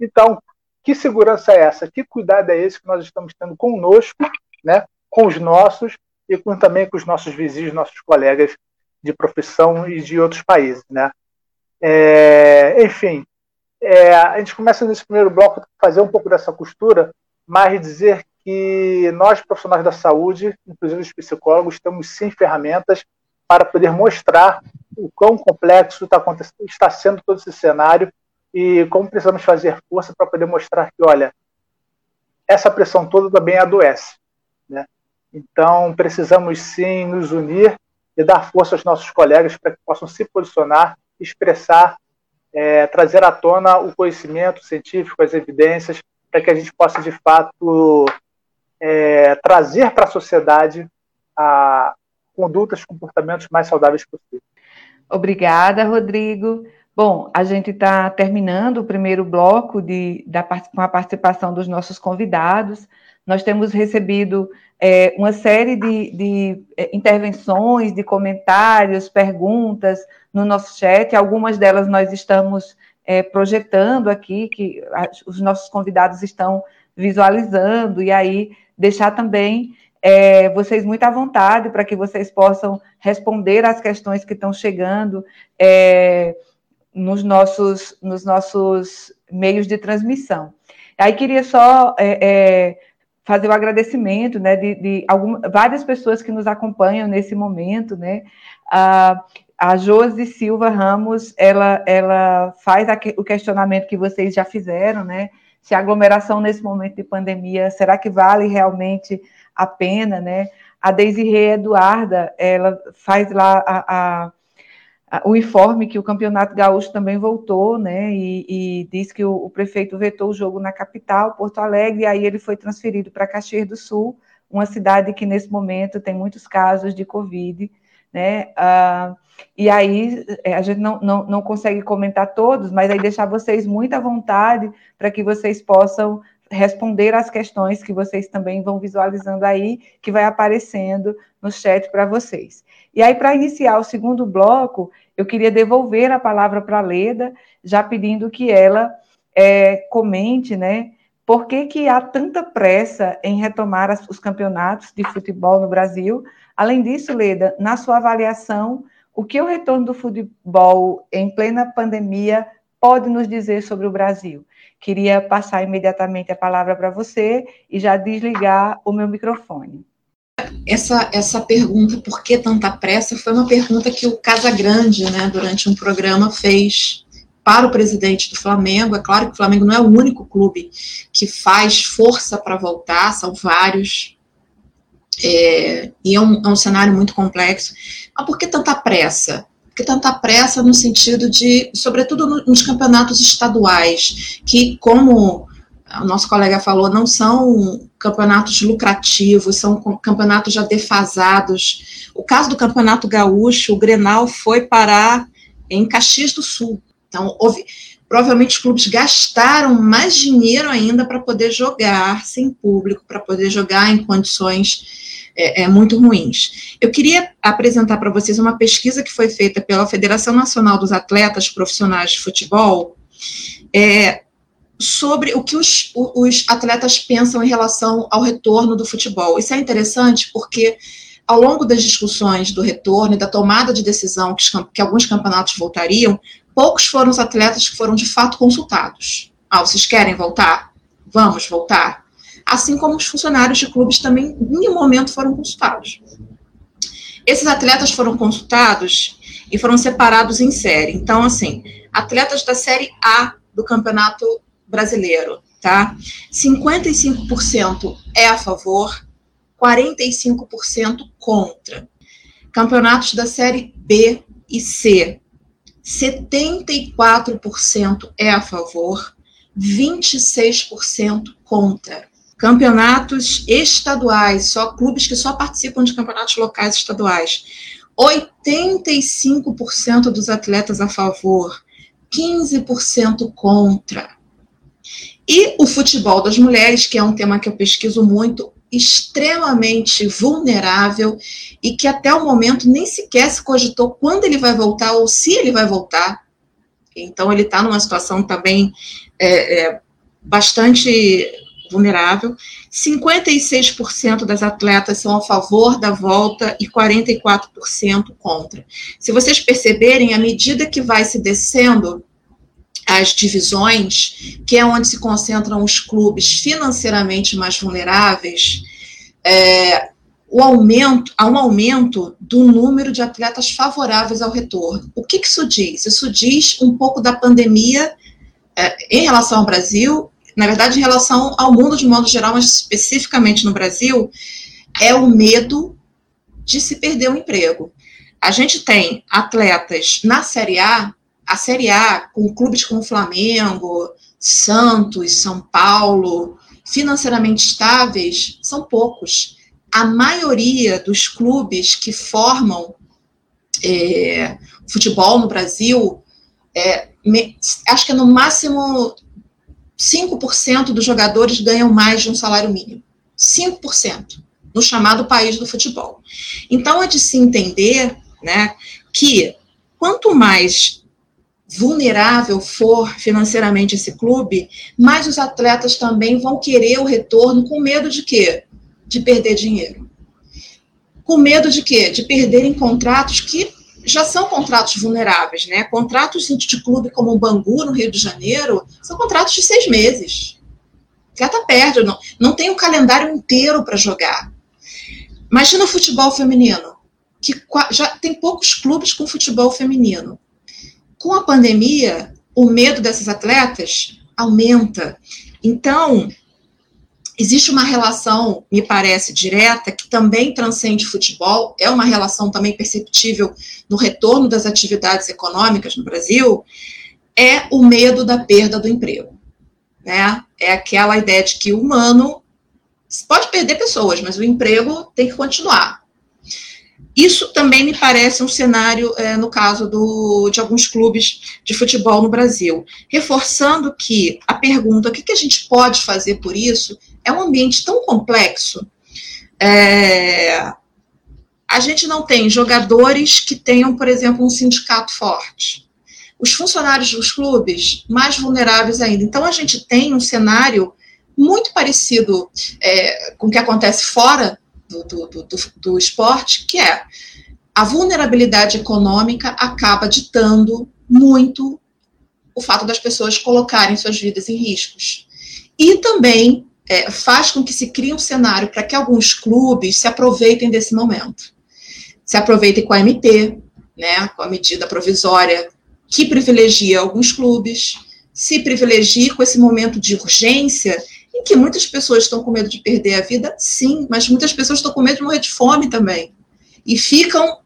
Então, que segurança é essa? Que cuidado é esse que nós estamos tendo conosco, né, com os nossos e com, também com os nossos vizinhos, nossos colegas de profissão e de outros países, né? É, enfim, é, a gente começa nesse primeiro bloco a fazer um pouco dessa costura, mas dizer que nós, profissionais da saúde, inclusive os psicólogos, temos sim ferramentas para poder mostrar o quão complexo está, está sendo todo esse cenário e como precisamos fazer força para poder mostrar que, olha, essa pressão toda também adoece. Né? Então, precisamos sim nos unir e dar força aos nossos colegas para que possam se posicionar, expressar, é, trazer à tona o conhecimento científico, as evidências, para que a gente possa, de fato, é, trazer para a sociedade a, condutas, comportamentos mais saudáveis possível. Obrigada, Rodrigo. Bom, a gente está terminando o primeiro bloco de, da, com a participação dos nossos convidados. Nós temos recebido é, uma série de, de é, intervenções, de comentários, perguntas no nosso chat. Algumas delas nós estamos é, projetando aqui, que os nossos convidados estão visualizando, e aí deixar também é, vocês muito à vontade para que vocês possam responder às questões que estão chegando é, nos, nossos, nos nossos meios de transmissão. Aí queria só é, é fazer o agradecimento né, de, de algumas, várias pessoas que nos acompanham nesse momento, né? A, a Josi Silva Ramos, ela, ela faz o questionamento que vocês já fizeram, né? Se a aglomeração nesse momento de pandemia, será que vale realmente a pena, né? A Desirê Eduarda, ela faz lá a, a, o informe que o Campeonato Gaúcho também voltou, né? E, e diz que o, o, prefeito vetou o jogo na capital, Porto Alegre, e aí ele foi transferido para Caxias do Sul, uma cidade que nesse momento tem muitos casos de Covid, né? Ah, e aí é, a gente não, não, não consegue comentar todos, mas aí deixar vocês muito à vontade para que vocês possam responder às questões que vocês também vão visualizando aí, que vai aparecendo no chat para vocês. E aí, para iniciar o segundo bloco, eu queria devolver a palavra para a Leda, já pedindo que ela é, comente, né, por que, que há tanta pressa em retomar as, os campeonatos de futebol no Brasil? Além disso, Leda, na sua avaliação, o que o retorno do futebol em plena pandemia pode nos dizer sobre o Brasil? Queria passar imediatamente a palavra para você e já desligar o meu microfone. Essa, essa pergunta, por que tanta pressa, foi uma pergunta que o Casa Grande, né, durante um programa, fez para o presidente do Flamengo. É claro que o Flamengo não é o único clube que faz força para voltar, são vários. É, e é um, é um cenário muito complexo. Mas por que tanta pressa? que tanta pressa no sentido de, sobretudo nos campeonatos estaduais, que, como o nosso colega falou, não são campeonatos lucrativos, são campeonatos já defasados. O caso do Campeonato Gaúcho, o Grenal foi parar em Caxias do Sul. Então, houve, provavelmente os clubes gastaram mais dinheiro ainda para poder jogar sem público, para poder jogar em condições é, é, muito ruins. Eu queria apresentar para vocês uma pesquisa que foi feita pela Federação Nacional dos Atletas Profissionais de Futebol é, sobre o que os, os atletas pensam em relação ao retorno do futebol. Isso é interessante porque ao longo das discussões do retorno e da tomada de decisão que, que, alguns campeonatos voltariam, poucos foram os atletas que foram de fato consultados. Ah, vocês querem voltar? Vamos voltar assim como os funcionários de clubes também, em nenhum momento, foram consultados. Esses atletas foram consultados e foram separados em série. Então, assim, atletas da série A do Campeonato Brasileiro, tá? 55% é a favor, 45% contra. Campeonatos da série B e C, 74% é a favor, 26% contra campeonatos estaduais, só clubes que só participam de campeonatos locais estaduais. 85% dos atletas a favor, 15% contra. E o futebol das mulheres, que é um tema que eu pesquiso muito, extremamente vulnerável e que até o momento nem sequer se cogitou quando ele vai voltar ou se ele vai voltar. Então ele está numa situação também é, é, bastante vulnerável. 56% das atletas são a favor da volta e 44% contra. Se vocês perceberem, à medida que vai se descendo as divisões, que é onde se concentram os clubes financeiramente mais vulneráveis, é, o aumento, há um aumento do número de atletas favoráveis ao retorno. O que, que isso diz? Isso diz um pouco da pandemia é, em relação ao Brasil na verdade, em relação ao mundo de modo geral, mas especificamente no Brasil, é o medo de se perder o emprego. A gente tem atletas na Série A, a Série A, com clubes como Flamengo, Santos, São Paulo, financeiramente estáveis, são poucos. A maioria dos clubes que formam é, futebol no Brasil, é, me, acho que é no máximo 5% dos jogadores ganham mais de um salário mínimo. 5% no chamado país do futebol. Então é de se entender né, que quanto mais vulnerável for financeiramente esse clube, mais os atletas também vão querer o retorno com medo de quê? De perder dinheiro. Com medo de quê? De perderem contratos que já são contratos vulneráveis, né? Contratos de clube como o Bangu, no Rio de Janeiro, são contratos de seis meses. O atleta perde, não, não tem um calendário inteiro para jogar. Imagina o futebol feminino, que já tem poucos clubes com futebol feminino. Com a pandemia, o medo dessas atletas aumenta. Então, Existe uma relação, me parece, direta, que também transcende futebol, é uma relação também perceptível no retorno das atividades econômicas no Brasil, é o medo da perda do emprego. Né? É aquela ideia de que o humano pode perder pessoas, mas o emprego tem que continuar. Isso também me parece um cenário é, no caso do, de alguns clubes de futebol no Brasil. Reforçando que a pergunta, o que, que a gente pode fazer por isso, é um ambiente tão complexo. É, a gente não tem jogadores que tenham, por exemplo, um sindicato forte. Os funcionários dos clubes, mais vulneráveis ainda. Então, a gente tem um cenário muito parecido é, com o que acontece fora do, do, do, do esporte, que é a vulnerabilidade econômica acaba ditando muito o fato das pessoas colocarem suas vidas em riscos. E também é, faz com que se crie um cenário para que alguns clubes se aproveitem desse momento. Se aproveitem com a MP, né, com a medida provisória que privilegia alguns clubes, se privilegia com esse momento de urgência em que muitas pessoas estão com medo de perder a vida, sim, mas muitas pessoas estão com medo de morrer de fome também. E ficam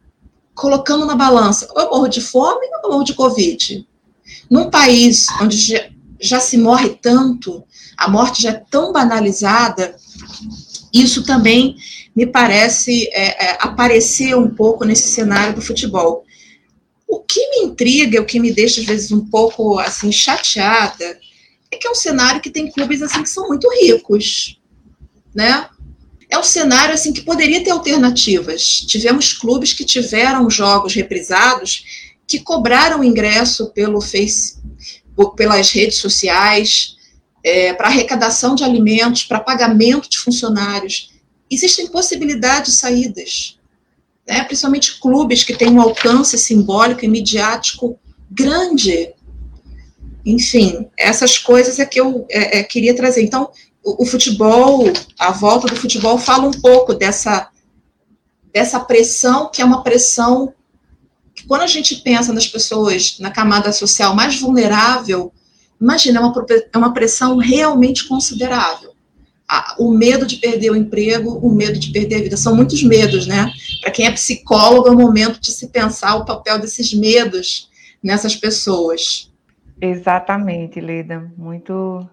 colocando na balança, eu morro de fome ou eu morro de Covid. Num país onde já, já se morre tanto, a morte já é tão banalizada, isso também me parece é, é, aparecer um pouco nesse cenário do futebol. O que me intriga, o que me deixa às vezes um pouco assim chateada, é que é um cenário que tem clubes assim que são muito ricos, né? É um cenário assim que poderia ter alternativas. Tivemos clubes que tiveram jogos reprisados que cobraram ingresso pelo Face, pelas redes sociais, é, para arrecadação de alimentos, para pagamento de funcionários. Existem possibilidades de saídas, né? principalmente clubes que têm um alcance simbólico e midiático grande. Enfim, essas coisas é que eu é, é, queria trazer. Então, o, o, futebol, a volta do futebol, fala um pouco dessa, dessa pressão, que é uma pressão que, quando a gente pensa nas pessoas na camada social mais vulnerável, Imagina, é uma, é uma pressão realmente considerável. O medo de perder o emprego, o medo de perder a vida. São muitos medos, né? Para quem é psicólogo, é o momento de se pensar o papel desses medos nessas pessoas. Exatamente, Leda. Muito,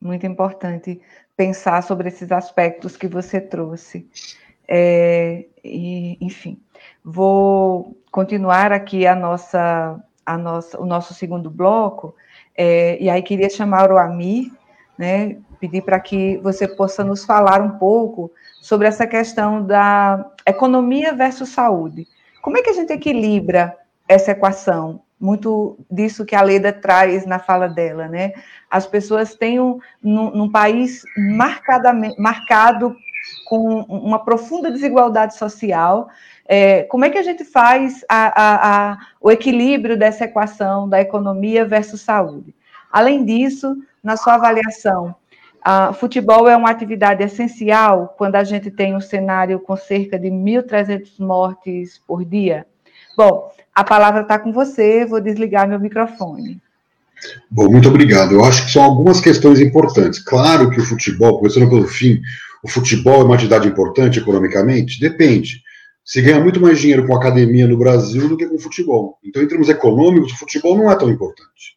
muito importante pensar sobre esses aspectos que você trouxe. É, e, enfim, vou continuar aqui a nossa, a nossa, o nosso segundo bloco é, e aí queria chamar o Amir, né, pedir para que você possa nos falar um pouco sobre essa questão da economia versus saúde. Como é que a gente equilibra essa equação? Muito disso que a Leda traz na fala dela, né? As pessoas têm um, num, num país marcadamente, marcado com uma profunda desigualdade social, é, como é que a gente faz a, a, a, o equilíbrio dessa equação da economia versus saúde? Além disso, na sua avaliação, a futebol é uma atividade essencial quando a gente tem um cenário com cerca de 1.300 mortes por dia? Bom, a palavra está com você, vou desligar meu microfone. Bom, muito obrigado. Eu acho que são algumas questões importantes. Claro que o futebol, começando pelo fim, o futebol é uma atividade importante economicamente? Depende se ganha muito mais dinheiro com academia no Brasil do que com futebol. Então, em termos econômicos, o futebol não é tão importante.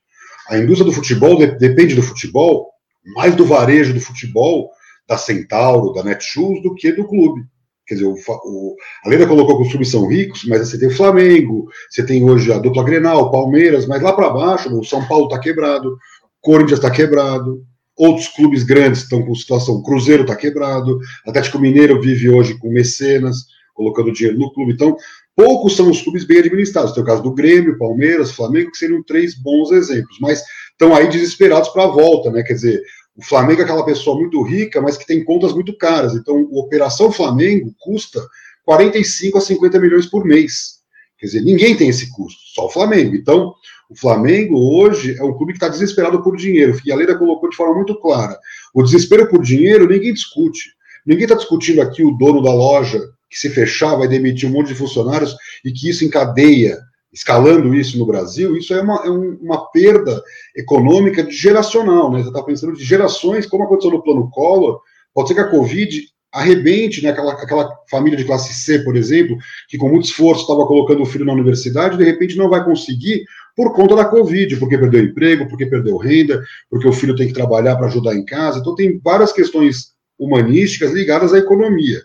A indústria do futebol de, depende do futebol, mais do varejo do futebol, da Centauro, da Netshoes, do que do clube. Quer dizer, o, o, a Leda colocou que os clubes são ricos, mas você tem o Flamengo, você tem hoje a dupla Grenal, Palmeiras, mas lá para baixo, o São Paulo está quebrado, Corinthians está quebrado, outros clubes grandes estão com situação, o Cruzeiro está quebrado, Atlético Mineiro vive hoje com mecenas, colocando dinheiro no clube. Então, poucos são os clubes bem administrados. Tem o caso do Grêmio, Palmeiras, Flamengo, que seriam três bons exemplos, mas estão aí desesperados para a volta, né? Quer dizer, o Flamengo é aquela pessoa muito rica, mas que tem contas muito caras. Então, a Operação Flamengo custa 45 a 50 milhões por mês. Quer dizer, ninguém tem esse custo, só o Flamengo. Então, o Flamengo hoje é um clube que está desesperado por dinheiro. E a Leira colocou de forma muito clara. O desespero por dinheiro ninguém discute. Ninguém está discutindo aqui o dono da loja que se fechar vai demitir um monte de funcionários e que isso encadeia, escalando isso no Brasil, isso é uma, é uma perda econômica geracional, né? Você está pensando de gerações, como aconteceu no plano Collor, pode ser que a Covid arrebente né, aquela, aquela família de classe C, por exemplo, que com muito esforço estava colocando o filho na universidade, de repente não vai conseguir por conta da Covid, porque perdeu emprego, porque perdeu renda, porque o filho tem que trabalhar para ajudar em casa. Então, tem várias questões humanísticas ligadas à economia.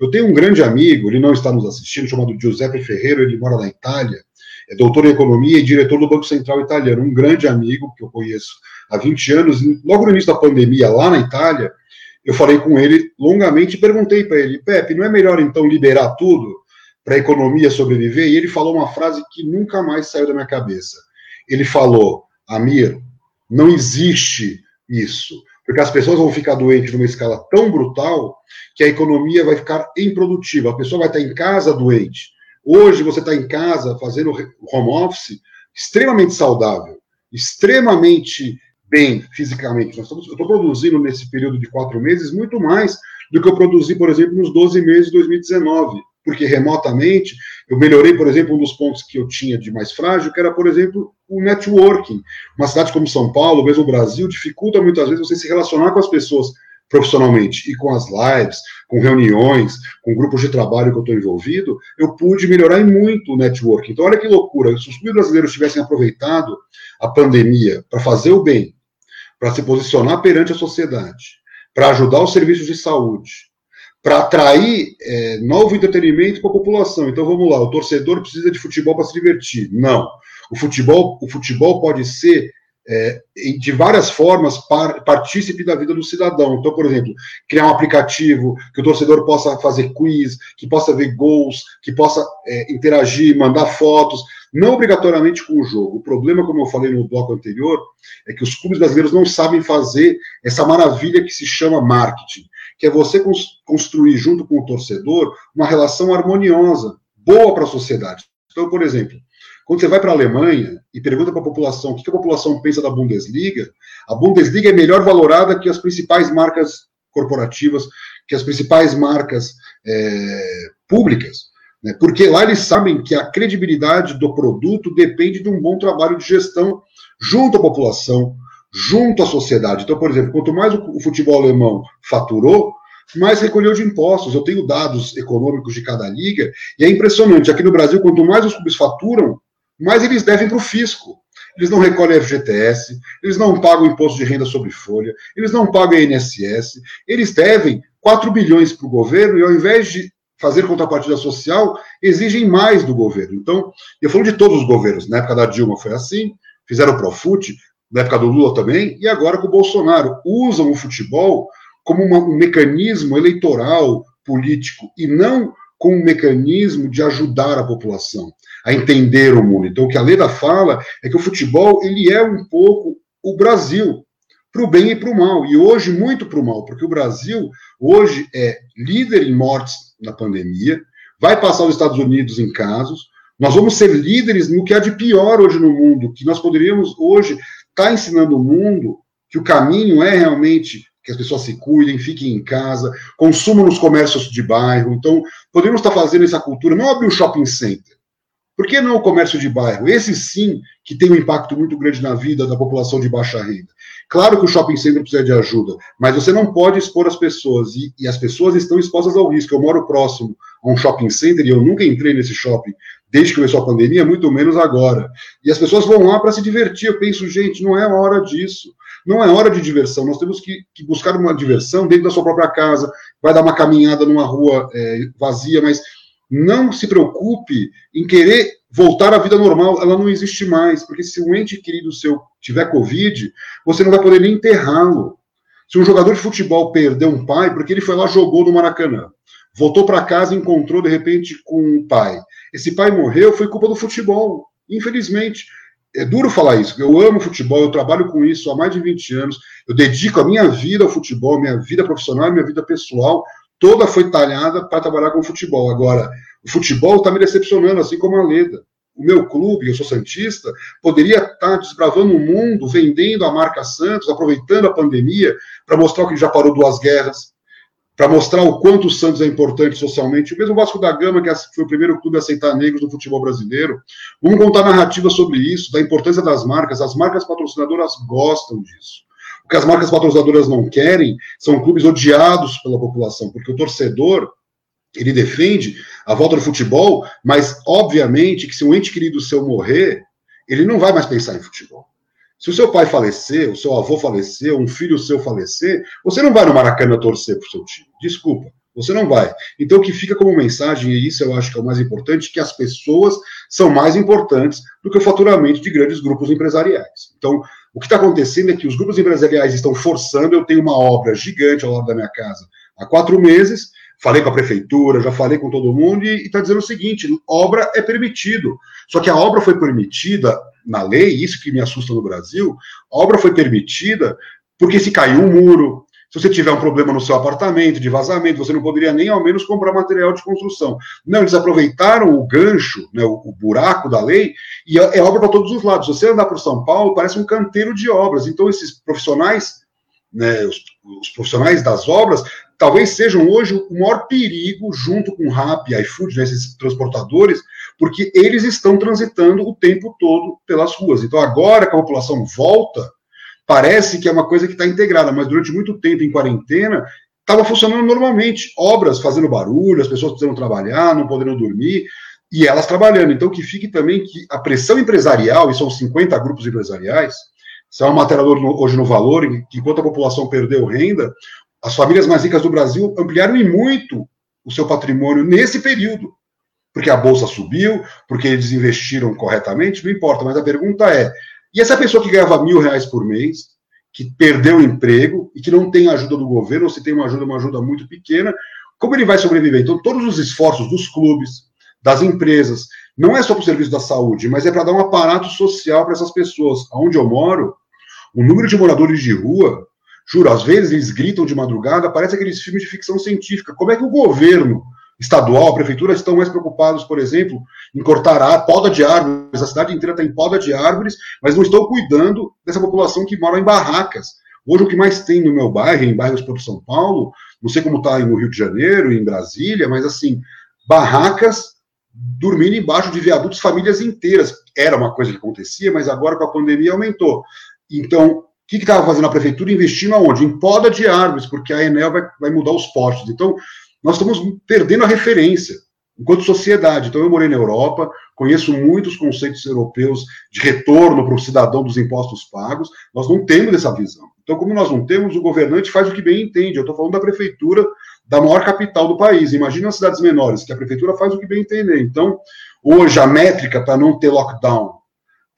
Eu tenho um grande amigo, ele não está nos assistindo, chamado Giuseppe Ferreiro, ele mora na Itália, é doutor em economia e diretor do Banco Central italiano, um grande amigo que eu conheço há 20 anos. Logo no início da pandemia, lá na Itália, eu falei com ele longamente e perguntei para ele, Pepe, não é melhor então liberar tudo para a economia sobreviver? E ele falou uma frase que nunca mais saiu da minha cabeça. Ele falou, Amir, não existe isso porque as pessoas vão ficar doentes numa escala tão brutal que a economia vai ficar improdutiva. A pessoa vai estar em casa doente. Hoje você está em casa fazendo home office extremamente saudável, extremamente bem fisicamente. Nós estamos, eu estou produzindo nesse período de quatro meses muito mais do que eu produzi, por exemplo, nos 12 meses de 2019. porque remotamente eu melhorei, por exemplo, um dos pontos que eu tinha de mais frágil, que era, por exemplo, o networking. Uma cidade como São Paulo, mesmo o Brasil, dificulta muitas vezes você se relacionar com as pessoas profissionalmente e com as lives, com reuniões, com grupos de trabalho que eu estou envolvido, eu pude melhorar muito o networking. Então, olha que loucura. Se os brasileiros tivessem aproveitado a pandemia para fazer o bem, para se posicionar perante a sociedade, para ajudar os serviços de saúde, para atrair é, novo entretenimento para a população. Então vamos lá, o torcedor precisa de futebol para se divertir. Não. O futebol, o futebol pode ser é, de várias formas par, partícipe da vida do cidadão. Então, por exemplo, criar um aplicativo que o torcedor possa fazer quiz, que possa ver gols, que possa é, interagir, mandar fotos, não obrigatoriamente com o jogo. O problema, como eu falei no bloco anterior, é que os clubes brasileiros não sabem fazer essa maravilha que se chama marketing, que é você construir junto com o torcedor uma relação harmoniosa, boa para a sociedade. Então, por exemplo, quando você vai para a Alemanha e pergunta para a população o que a população pensa da Bundesliga, a Bundesliga é melhor valorada que as principais marcas corporativas, que as principais marcas é, públicas. Né? Porque lá eles sabem que a credibilidade do produto depende de um bom trabalho de gestão junto à população, junto à sociedade. Então, por exemplo, quanto mais o futebol alemão faturou, mais recolheu de impostos. Eu tenho dados econômicos de cada liga, e é impressionante. Aqui no Brasil, quanto mais os clubes faturam, mais eles devem para o fisco. Eles não recolhem FGTS, eles não pagam imposto de renda sobre folha, eles não pagam INSS, eles devem 4 bilhões para o governo e ao invés de fazer contrapartida social, exigem mais do governo. Então, eu falo de todos os governos. Na época da Dilma foi assim, fizeram o Profute, na época do Lula também, e agora com o Bolsonaro. Usam o futebol como uma, um mecanismo eleitoral, político, e não como um mecanismo de ajudar a população a entender o mundo. Então, o que a Leda fala é que o futebol ele é um pouco o Brasil, para o bem e para o mal. E hoje, muito para o mal, porque o Brasil hoje é líder em mortes na pandemia, vai passar os Estados Unidos em casos. Nós vamos ser líderes no que há de pior hoje no mundo, que nós poderíamos hoje estar tá ensinando o mundo que o caminho é realmente que as pessoas se cuidem, fiquem em casa, consumam nos comércios de bairro. Então, poderíamos estar fazendo essa cultura, não abrir um shopping center, por que não o comércio de bairro? Esse sim que tem um impacto muito grande na vida da população de baixa renda. Claro que o shopping center precisa de ajuda, mas você não pode expor as pessoas, e, e, as pessoas estão expostas ao risco. Eu moro próximo a um shopping center e eu nunca entrei nesse shopping desde que começou a pandemia, muito menos agora. E as pessoas vão lá para se divertir. Eu penso, gente, não é hora disso. Não é hora de diversão. Nós temos que, que buscar uma diversão dentro da sua própria casa. Vai dar uma caminhada numa rua é, vazia, mas não se preocupe em querer voltar à vida normal, ela não existe mais, porque se um ente querido seu tiver Covid, você não vai poder nem enterrá-lo. Se um jogador de futebol perdeu um pai, porque ele foi lá jogou no Maracanã, voltou para casa e encontrou de repente com um pai. Esse pai morreu, foi culpa do futebol, infelizmente. É duro falar isso, eu amo futebol, eu trabalho com isso há mais de 20 anos, eu dedico a minha vida ao futebol, minha vida profissional minha vida pessoal, toda foi talhada para trabalhar com futebol. Agora, o futebol está me decepcionando, assim como a Leda. O meu clube, eu sou Santista, poderia estar tá desbravando o mundo, vendendo a marca Santos, aproveitando a pandemia para mostrar que já parou duas guerras, para mostrar o quanto o Santos é importante socialmente. O mesmo Vasco da Gama, que foi o primeiro clube a aceitar negros no futebol brasileiro. Vamos contar narrativa sobre isso, da importância das marcas. As marcas patrocinadoras gostam disso. O que as marcas patrocinadoras não querem são clubes odiados pela população, porque o torcedor ele defende a volta do futebol, mas obviamente que se um ente querido seu morrer, ele não vai mais pensar em futebol. Se o seu pai falecer, o seu avô falecer, um filho seu falecer, você não vai no Maracanã torcer para o seu time. Desculpa, você não vai. Então, o que fica como mensagem, e isso eu acho que é o mais importante, que as pessoas são mais importantes do que o faturamento de grandes grupos empresariais. Então, o que está acontecendo é que os grupos empresariais estão forçando. Eu tenho uma obra gigante ao lado da minha casa há quatro meses. Falei com a prefeitura, já falei com todo mundo e está dizendo o seguinte: obra é permitido. Só que a obra foi permitida na lei, isso que me assusta no Brasil, a obra foi permitida porque se caiu um muro, se você tiver um problema no seu apartamento de vazamento, você não poderia nem ao menos comprar material de construção. Não, eles aproveitaram o gancho, né, o, o buraco da lei, e é, é obra para todos os lados. Se você andar por São Paulo, parece um canteiro de obras. Então, esses profissionais, né, os, os profissionais das obras, talvez sejam hoje o maior perigo, junto com RAP e iFood, né, esses transportadores, porque eles estão transitando o tempo todo pelas ruas. Então, agora que a população volta, parece que é uma coisa que está integrada, mas durante muito tempo em quarentena, estava funcionando normalmente. Obras fazendo barulho, as pessoas precisando trabalhar, não podendo dormir, e elas trabalhando. Então, que fique também que a pressão empresarial, e são 50 grupos empresariais, isso é uma matéria hoje no Valor, que enquanto a população perdeu renda, as famílias mais ricas do Brasil ampliaram e muito o seu patrimônio nesse período. Porque a bolsa subiu, porque eles investiram corretamente, não importa, mas a pergunta é: e essa pessoa que ganhava mil reais por mês, que perdeu o emprego e que não tem ajuda do governo, ou se tem uma ajuda, uma ajuda muito pequena, como ele vai sobreviver? Então, todos os esforços dos clubes, das empresas, não é só para o serviço da saúde, mas é para dar um aparato social para essas pessoas. Onde eu moro, o número de moradores de rua, juro, às vezes eles gritam de madrugada, parece aqueles filmes de ficção científica. Como é que o governo estadual, a prefeitura estão mais preocupados, por exemplo, em cortar a poda de árvores, a cidade inteira está em poda de árvores, mas não estão cuidando dessa população que mora em barracas. Hoje o que mais tem no meu bairro, em bairros por São Paulo, não sei como está no Rio de Janeiro, em Brasília, mas assim, barracas dormindo embaixo de viadutos, famílias inteiras. Era uma coisa que acontecia, mas agora com a pandemia aumentou. Então, que estava fazendo a prefeitura? Investindo aonde? Em poda de árvores, porque a Enel vai, vai mudar os postos. Então, nós estamos perdendo a referência enquanto sociedade. Então, eu morei na Europa, conheço muitos conceitos europeus de retorno para o cidadão dos impostos pagos. Nós não temos essa visão. Então, como nós não temos, o governante faz o que bem entende. Eu estou falando da prefeitura da maior capital do país. Imagina as cidades menores, que a prefeitura faz o que bem entender. Então, hoje, a métrica para não ter lockdown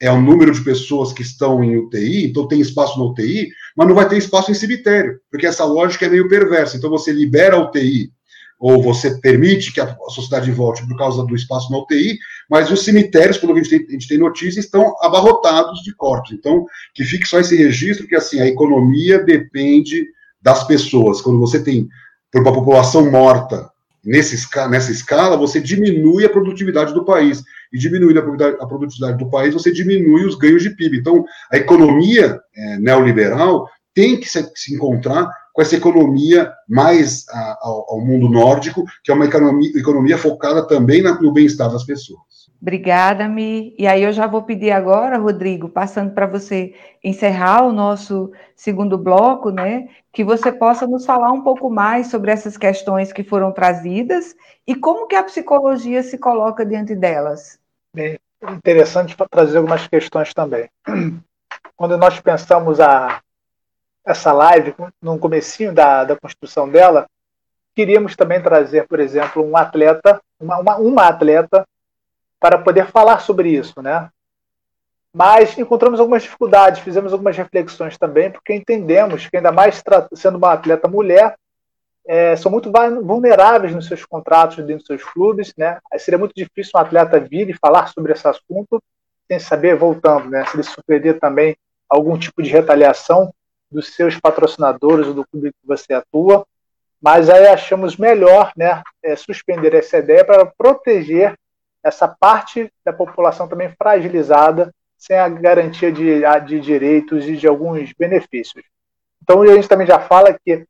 é o número de pessoas que estão em UTI, então tem espaço na UTI, mas não vai ter espaço em cemitério, porque essa lógica é meio perversa. Então, você libera a UTI ou você permite que a sociedade volte por causa do espaço na UTI, mas os cemitérios, pelo que a gente tem, a gente tem notícia, estão abarrotados de corpos. Então, que fique só esse registro que assim a economia depende das pessoas. Quando você tem por uma população morta nesse, nessa escala, você diminui a produtividade do país. E diminuindo a produtividade do país, você diminui os ganhos de PIB. Então, a economia é, neoliberal tem que se, se, encontrar com essa economia mais a, ao, ao, mundo nórdico, que é uma economia, economia focada também na, no bem-estar das pessoas. Obrigada, Mi. E aí eu já vou pedir agora, Rodrigo, passando para você encerrar o nosso segundo bloco, né, que você possa nos falar um pouco mais sobre essas questões que foram trazidas e como que a psicologia se coloca diante delas. Bem, interessante para trazer algumas questões também. Quando nós pensamos a essa live, no comecinho da, da construção dela, queríamos também trazer, por exemplo, um atleta, uma, uma, uma atleta para poder falar sobre isso, né? Mas encontramos algumas dificuldades, fizemos algumas reflexões também, porque entendemos que, ainda mais sendo uma atleta mulher, é, são muito vulneráveis nos seus contratos dentro dos seus clubes, né? Aí seria muito difícil um atleta vir e falar sobre esse assunto sem saber, voltando, né? Se ele sofreria também algum tipo de retaliação dos seus patrocinadores ou do clube que você atua. Mas aí achamos melhor, né, é, suspender essa ideia para proteger essa parte da população também fragilizada, sem a garantia de, de direitos e de alguns benefícios. Então, a gente também já fala que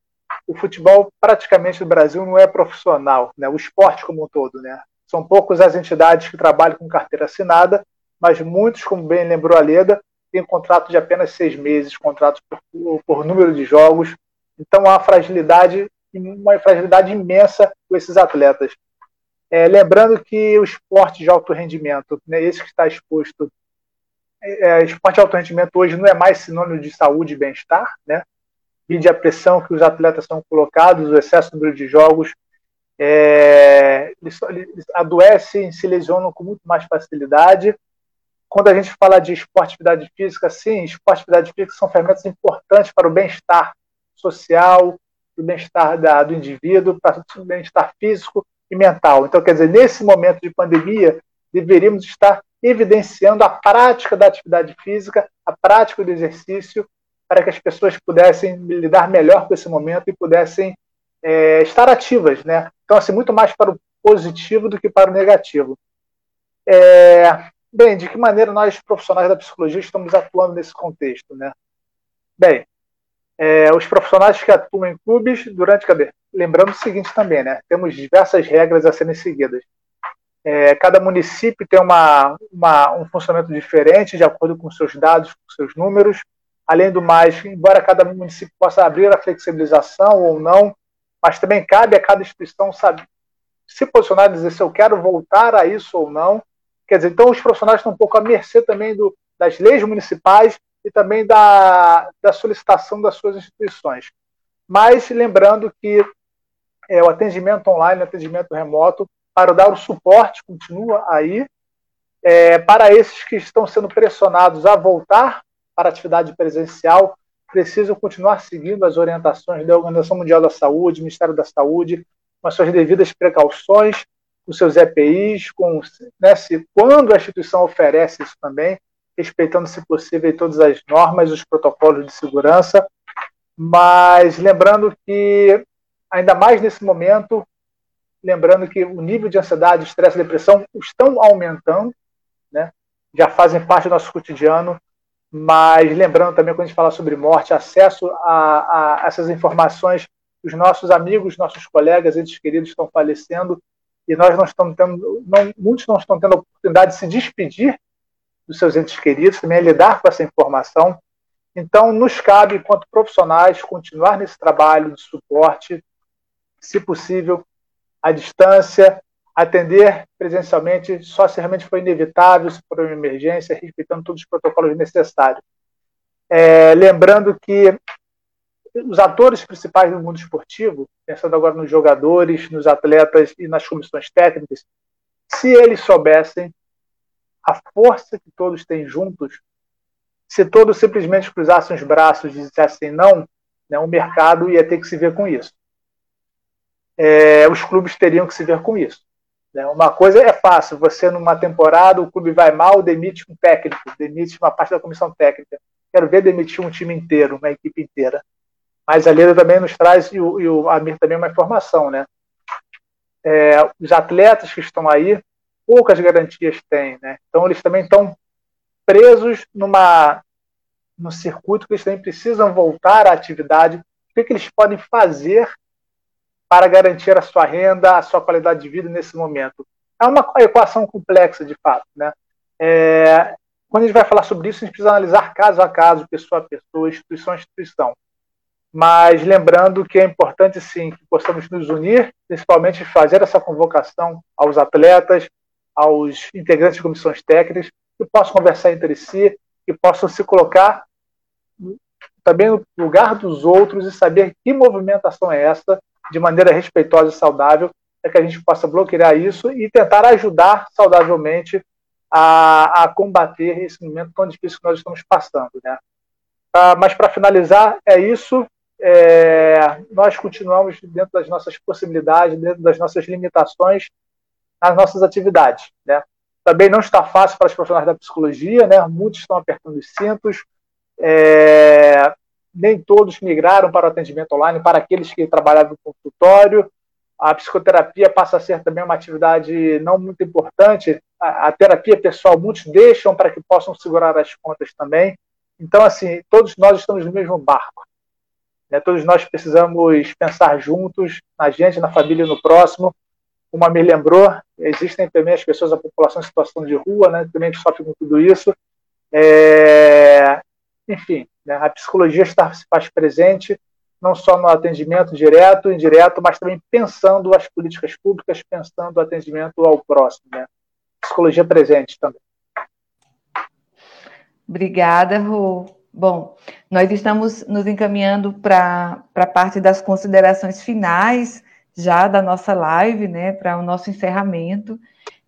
o futebol praticamente no Brasil não é profissional, né? o esporte como um todo. Né? São poucas as entidades que trabalham com carteira assinada, mas muitos, como bem lembrou a Leda, têm contrato de apenas seis meses, contratos por, por número de jogos. Então, há fragilidade, uma fragilidade imensa com esses atletas. É, lembrando que o esporte de alto rendimento, né, esse que está exposto, é, é, esporte de alto rendimento hoje não é mais sinônimo de saúde e bem-estar, né? E de a pressão que os atletas são colocados, o excesso número de jogos, é, eles, eles adoecem, se lesionam com muito mais facilidade. Quando a gente fala de esporte atividade física, sim, esporte atividade física são ferramentas importantes para o bem-estar social, para o bem-estar do indivíduo, para o bem-estar físico e mental. Então, quer dizer, nesse momento de pandemia, deveríamos estar evidenciando a prática da atividade física, a prática do exercício, para que as pessoas pudessem lidar melhor com esse momento e pudessem é, estar ativas, né? Então, assim, muito mais para o positivo do que para o negativo. É, bem, de que maneira nós, profissionais da psicologia, estamos atuando nesse contexto, né? Bem, É, os profissionais que atuam em clubes durante. Cadê? Lembrando o seguinte também, né? Temos diversas regras a serem seguidas. É, cada município tem uma, uma, um funcionamento diferente, de acordo com seus dados, com seus números. Além do mais, embora cada município possa abrir a flexibilização ou não, mas também cabe a cada instituição saber, se posicionar e dizer se eu quero voltar a isso ou não. Quer dizer, então os profissionais estão um pouco à mercê também do, das leis municipais e também da, da solicitação das suas instituições. Mas lembrando que é, o atendimento online, o atendimento remoto, para dar o suporte, continua aí. É, para esses que estão sendo pressionados a voltar para a atividade presencial, precisam continuar seguindo as orientações da Organização Mundial da Saúde, Ministério da Saúde, com as suas devidas precauções, com seus EPIs, com, né, se, quando a instituição oferece isso também, respeitando, se possível, todas as normas, os protocolos de segurança, mas lembrando que, ainda mais nesse momento, lembrando que o nível de ansiedade, estresse e depressão estão aumentando, né? já fazem parte do nosso cotidiano, mas lembrando também, quando a gente fala sobre morte, acesso a, a essas informações, os nossos amigos, nossos colegas, entes queridos estão falecendo, e nós não estamos tendo, não, muitos não estão tendo a oportunidade de se despedir dos seus entes queridos, também a lidar com essa informação. Então, nos cabe, enquanto profissionais, continuar nesse trabalho de suporte, se possível, à distância, atender presencialmente só se realmente for inevitável, se for uma emergência, respeitando todos os protocolos necessários. É, lembrando que os atores principais do mundo esportivo, pensando agora nos jogadores, nos atletas e nas comissões técnicas, se eles soubessem a força que todos têm juntos, se todos simplesmente cruzassem os braços e dissessem não, né, o mercado ia ter que se ver com isso. É, os clubes teriam que se ver com isso. Né? Uma coisa é fácil, você numa temporada, o clube vai mal, demite um técnico, demite uma parte da comissão técnica. Quero ver demitir um time inteiro, uma equipe inteira. Mas a Leda também nos traz, e o, e o Amir também, uma informação, né? É, os atletas que estão aí, poucas garantias têm, né? Então eles também estão presos numa no circuito que eles também precisam voltar à atividade. O que, que eles podem fazer para garantir a sua renda, a sua qualidade de vida nesse momento. É uma equação complexa, de fato. Né? É, quando a gente vai falar sobre isso, a gente precisa analisar caso a caso, pessoa a pessoa, instituição a instituição. Mas lembrando que é importante, sim, que possamos nos unir, principalmente fazer essa convocação aos atletas, aos integrantes de comissões técnicas, que possam conversar entre si, que possam se colocar também no lugar dos outros e saber que movimentação é essa de maneira respeitosa e saudável, para que a gente possa bloquear isso e tentar ajudar saudavelmente a, a combater esse momento tão difícil que nós estamos passando. Né? Ah, mas, para finalizar, é isso. É, nós continuamos dentro das nossas possibilidades, dentro das nossas limitações, nas nossas atividades. Né? Também não está fácil para os profissionais da psicologia, né? muitos estão apertando os cintos. É, nem todos migraram para o atendimento online, para aqueles que trabalhavam no consultório. A psicoterapia passa a ser também uma atividade não muito importante. A, a terapia pessoal, muitos deixam para que possam segurar as contas também. Então, assim, todos nós estamos no mesmo barco. Né? Todos nós precisamos pensar juntos, na gente, na família, no próximo. Como a me lembrou, existem também as pessoas, a população em situação de rua, né? também que sofre com tudo isso. É... Enfim, né? A psicologia está, se faz presente não só no atendimento direto, indireto, mas também pensando as políticas públicas, pensando o atendimento ao próximo. Né? Psicologia presente também. Obrigada, Ru. Bom, nós estamos nos encaminhando para a parte das considerações finais já da nossa live, né, para o nosso encerramento.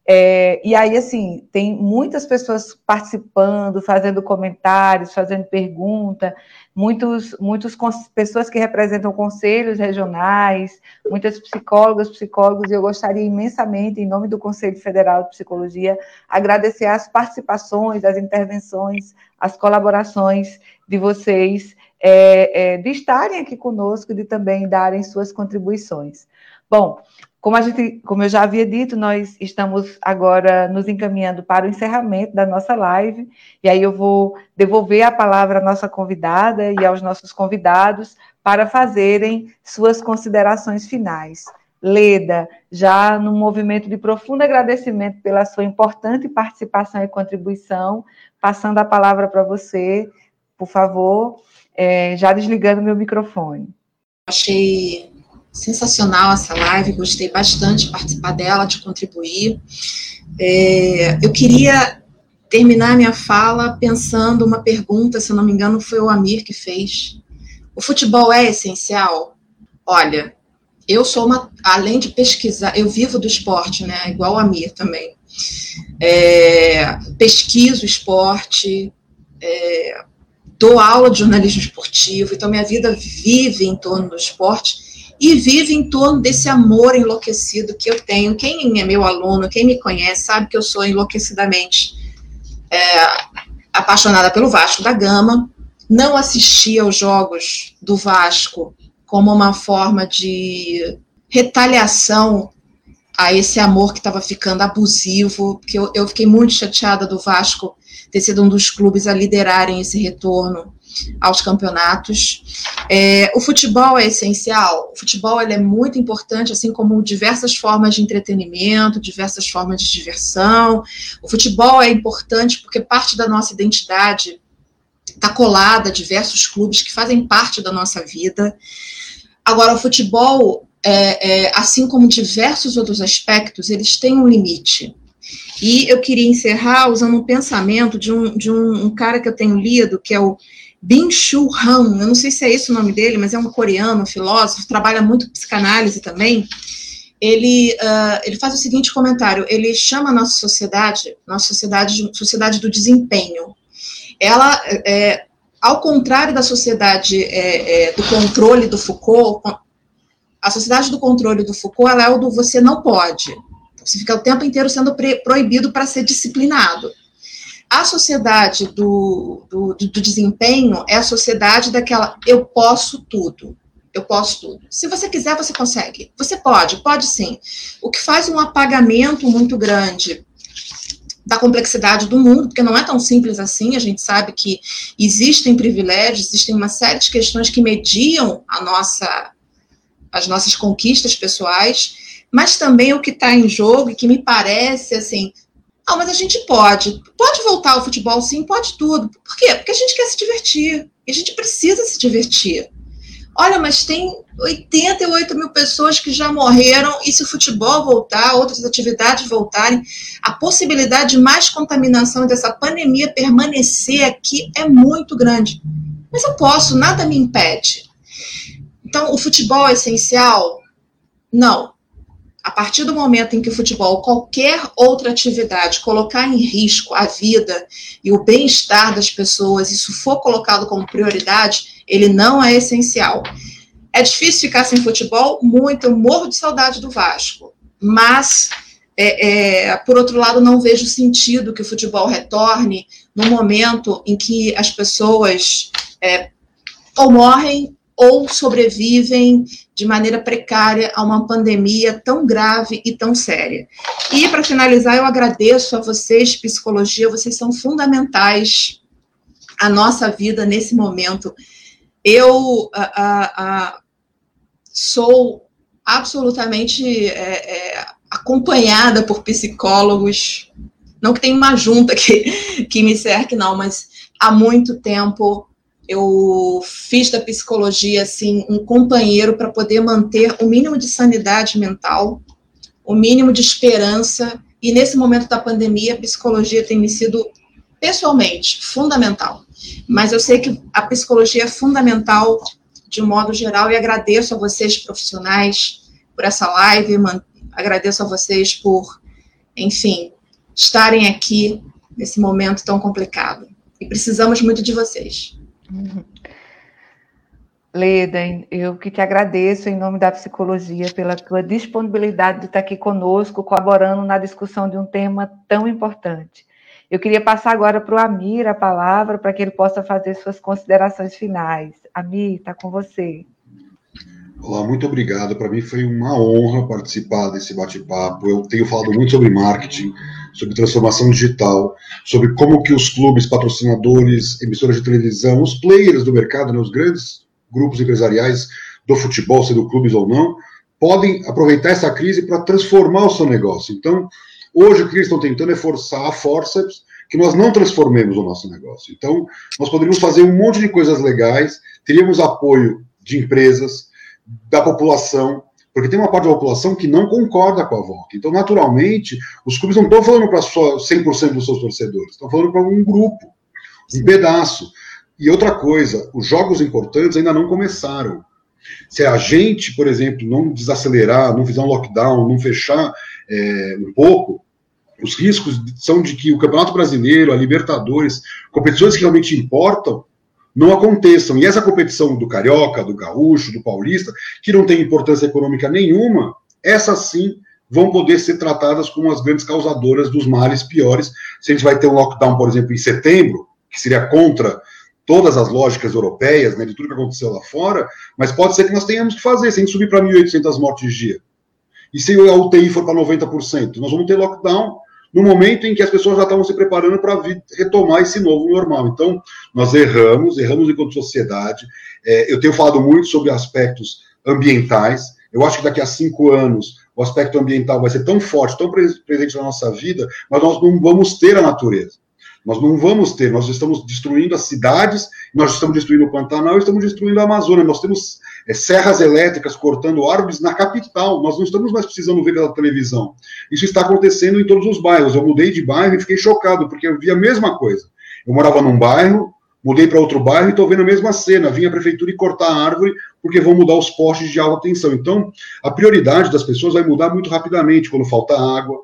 É, e aí, assim, tem muitas pessoas participando, fazendo comentários, fazendo pergunta, muitos, muitas pessoas que representam conselhos regionais, muitas psicólogas, psicólogos, e eu gostaria imensamente, em nome do Conselho Federal de Psicologia, agradecer as participações, as intervenções, as colaborações de vocês, é, é, de estarem aqui conosco, de também darem suas contribuições. Bom, como, a gente, como eu já havia dito, nós estamos agora nos encaminhando para o encerramento da nossa live, e aí eu vou devolver a palavra à nossa convidada e aos nossos convidados para fazerem suas considerações finais. Leda, já num movimento de profundo agradecimento pela sua importante participação e contribuição, passando a palavra para você, por favor, é, já desligando meu microfone. Achei sensacional essa live, gostei bastante de participar dela, de contribuir. É, eu queria terminar minha fala pensando uma pergunta, se não me engano, foi o Amir que fez. O futebol é essencial? Olha, eu sou uma, além de pesquisar, eu vivo do esporte, né? Igual o Amir também. É, pesquiso esporte, é, dou aula de jornalismo esportivo, então minha vida vive em torno do esporte e vive em torno desse amor enlouquecido que eu tenho. Quem é meu aluno, quem me conhece, sabe que eu sou enlouquecidamente é, apaixonada pelo Vasco da Gama. Não assisti aos jogos do Vasco como uma forma de retaliação a esse amor que estava ficando abusivo, porque eu, eu fiquei muito chateada do Vasco ter sido um dos clubes a liderarem esse retorno aos campeonatos. É, o futebol é essencial. O futebol ele é muito importante, assim como diversas formas de entretenimento, diversas formas de diversão. O futebol é importante porque parte da nossa identidade está colada a diversos clubes que fazem parte da nossa vida. Agora, o futebol, é, é, assim como diversos outros aspectos, eles têm um limite. E eu queria encerrar usando um pensamento de um, de um, um cara que eu tenho lido, que é o Bin-Shu Han, eu não sei se é esse o nome dele, mas é um coreano, um filósofo, trabalha muito psicanálise também. Ele, uh, ele faz o seguinte comentário: ele chama a nossa sociedade, nossa sociedade, de sociedade do desempenho. Ela, é, ao contrário da sociedade é, é, do controle do Foucault, a sociedade do controle do Foucault ela é o do você não pode. Você fica o tempo inteiro sendo proibido para ser disciplinado. A sociedade do, do, do, desempenho é a sociedade daquela eu posso tudo. Eu posso tudo. Se você quiser, você consegue. Você pode, pode sim. O que faz um apagamento muito grande da complexidade do mundo, porque não é tão simples assim, a gente sabe que existem privilégios, existem uma série de questões que mediam a nossa, as nossas conquistas pessoais, mas também o que está em jogo e que me parece assim, ah, mas a gente pode. Pode voltar ao futebol, sim, pode tudo. Por quê? Porque a gente quer se divertir. E a gente precisa se divertir. Olha, mas tem 88 mil pessoas que já morreram, e se o futebol voltar, outras atividades voltarem, a possibilidade de mais contaminação dessa pandemia permanecer aqui é muito grande. Mas eu posso, nada me impede. Então, o futebol é essencial? Não a partir do momento em que o futebol, qualquer outra atividade, colocar em risco a vida e o bem-estar das pessoas, isso for colocado como prioridade, ele não é essencial. É difícil ficar sem futebol? Muito, eu morro de saudade do Vasco. Mas, é, é, por outro lado, não vejo sentido que o futebol retorne no momento em que as pessoas é, ou morrem ou sobrevivem de maneira precária a uma pandemia tão grave e tão séria. E, para finalizar, eu agradeço a vocês, psicologia, vocês são fundamentais à nossa vida nesse momento. Eu a, a, a, sou absolutamente é, é, acompanhada por psicólogos, não que tenha uma junta que, que me cerque, não, mas há muito tempo eu fiz da psicologia assim um companheiro para poder manter o mínimo de sanidade mental, o mínimo de esperança. E nesse momento da pandemia, a psicologia tem me sido pessoalmente fundamental. Mas eu sei que a psicologia é fundamental de modo geral e agradeço a vocês profissionais por essa live, agradeço a vocês por, enfim, estarem aqui nesse momento tão complicado. E precisamos muito de vocês. Leda, eu que te agradeço em nome da psicologia pela tua disponibilidade de estar aqui conosco, colaborando na discussão de um tema tão importante. Eu queria passar agora para o Amir a palavra para que ele possa fazer suas considerações finais. Amir, está com você. Olá, muito obrigado. Para mim foi uma honra participar desse bate-papo. Eu tenho falado muito sobre marketing, sobre transformação digital, sobre como que os clubes, patrocinadores, emissoras de televisão, os players do mercado, né, os grandes grupos empresariais do futebol, sendo clubes ou não, podem aproveitar essa crise para transformar o seu negócio. Então, hoje o que eles estão tentando é forçar a forceps que nós não transformemos o nosso negócio. Então, nós poderíamos fazer um monte de coisas legais, teríamos apoio de empresas, da população, porque tem uma parte da população que não concorda com a volta. Então, naturalmente, os clubes não estão falando para 100% dos seus torcedores, estão falando para um grupo, um pedaço. E outra coisa, os jogos importantes ainda não começaram. Se a gente, por exemplo, não desacelerar, não fizer um lockdown, não fechar é, um pouco, os riscos são de que o Campeonato Brasileiro, a Libertadores, competições que realmente importam, não aconteçam. E essa competição do carioca, do gaúcho, do paulista, que não tem importância econômica nenhuma, essas sim vão poder ser tratadas como as grandes causadoras dos males piores. Se a gente vai ter um lockdown, por exemplo, em setembro, que seria contra todas as lógicas europeias, né, de tudo que aconteceu lá fora, mas pode ser que nós tenhamos que fazer, se a gente subir para 1.800 mortes dia. E se a UTI for para 90%, nós vamos ter lockdown no momento em que as pessoas já estavam se preparando para retomar esse novo normal. Então, nós erramos, erramos enquanto sociedade. É, eu tenho falado muito sobre aspectos ambientais. Eu acho que daqui a cinco anos o aspecto ambiental vai ser tão forte, tão presente na nossa vida, mas nós não vamos ter a natureza. Nós não vamos ter, nós estamos destruindo as cidades, nós estamos destruindo o Pantanal, estamos destruindo a Amazônia, nós temos é, serras elétricas cortando árvores na capital, nós não estamos mais precisando ver pela televisão. Isso está acontecendo em todos os bairros. Eu mudei de bairro e fiquei chocado, porque eu vi a mesma coisa. Eu morava num bairro, mudei para outro bairro e estou vendo a mesma cena. Vim a prefeitura e cortar a árvore porque vão mudar os postes de alta tensão. Então, a prioridade das pessoas vai mudar muito rapidamente quando falta água,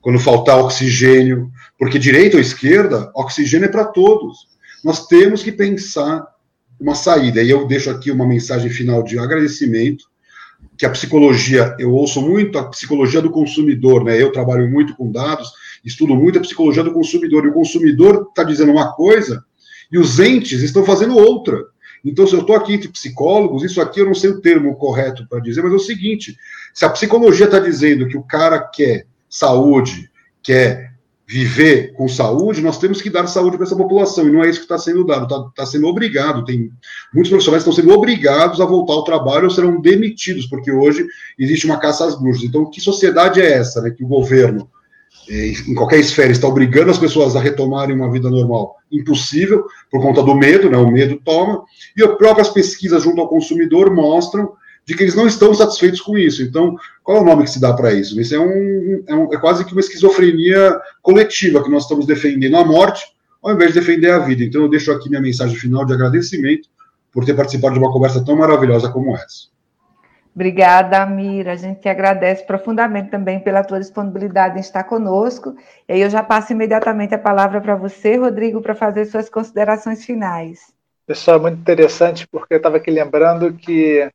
quando faltar oxigênio, porque direita ou esquerda, oxigênio é para todos. Nós temos que pensar uma saída. E eu deixo aqui uma mensagem final de agradecimento, que a psicologia, eu ouço muito a psicologia do consumidor, né? Eu trabalho muito com dados, estudo muito a psicologia do consumidor, e o consumidor está dizendo uma coisa e os entes estão fazendo outra. Então, se eu estou aqui entre psicólogos, isso aqui eu não sei o termo correto para dizer, mas é o seguinte: se a psicologia está dizendo que o cara quer saúde, quer viver com saúde, nós temos que dar saúde para essa população, e não é isso que está sendo dado, está tá sendo obrigado. Tem muitos profissionais estão sendo obrigados a voltar ao trabalho ou serão demitidos, porque hoje existe uma caça às bruxas. Então, que sociedade é essa, né, que o governo, eh, em qualquer esfera, está obrigando as pessoas a retomarem uma vida normal? Impossível, por conta do medo, né, o medo toma, e as próprias pesquisas junto ao consumidor mostram de que eles não estão satisfeitos com isso. Então, qual é o nome que se dá para isso? Isso é, um, é, um, é, quase que uma esquizofrenia coletiva, que nós estamos defendendo a morte ao invés de defender a vida. Então, eu deixo aqui minha mensagem final de agradecimento por ter participado de uma conversa tão maravilhosa como essa. Obrigada, Amira. A gente te agradece profundamente também pela tua disponibilidade em estar conosco. E aí eu já passo imediatamente a palavra para você, Rodrigo, para fazer suas considerações finais. Pessoal, é muito interessante, porque eu estava aqui lembrando que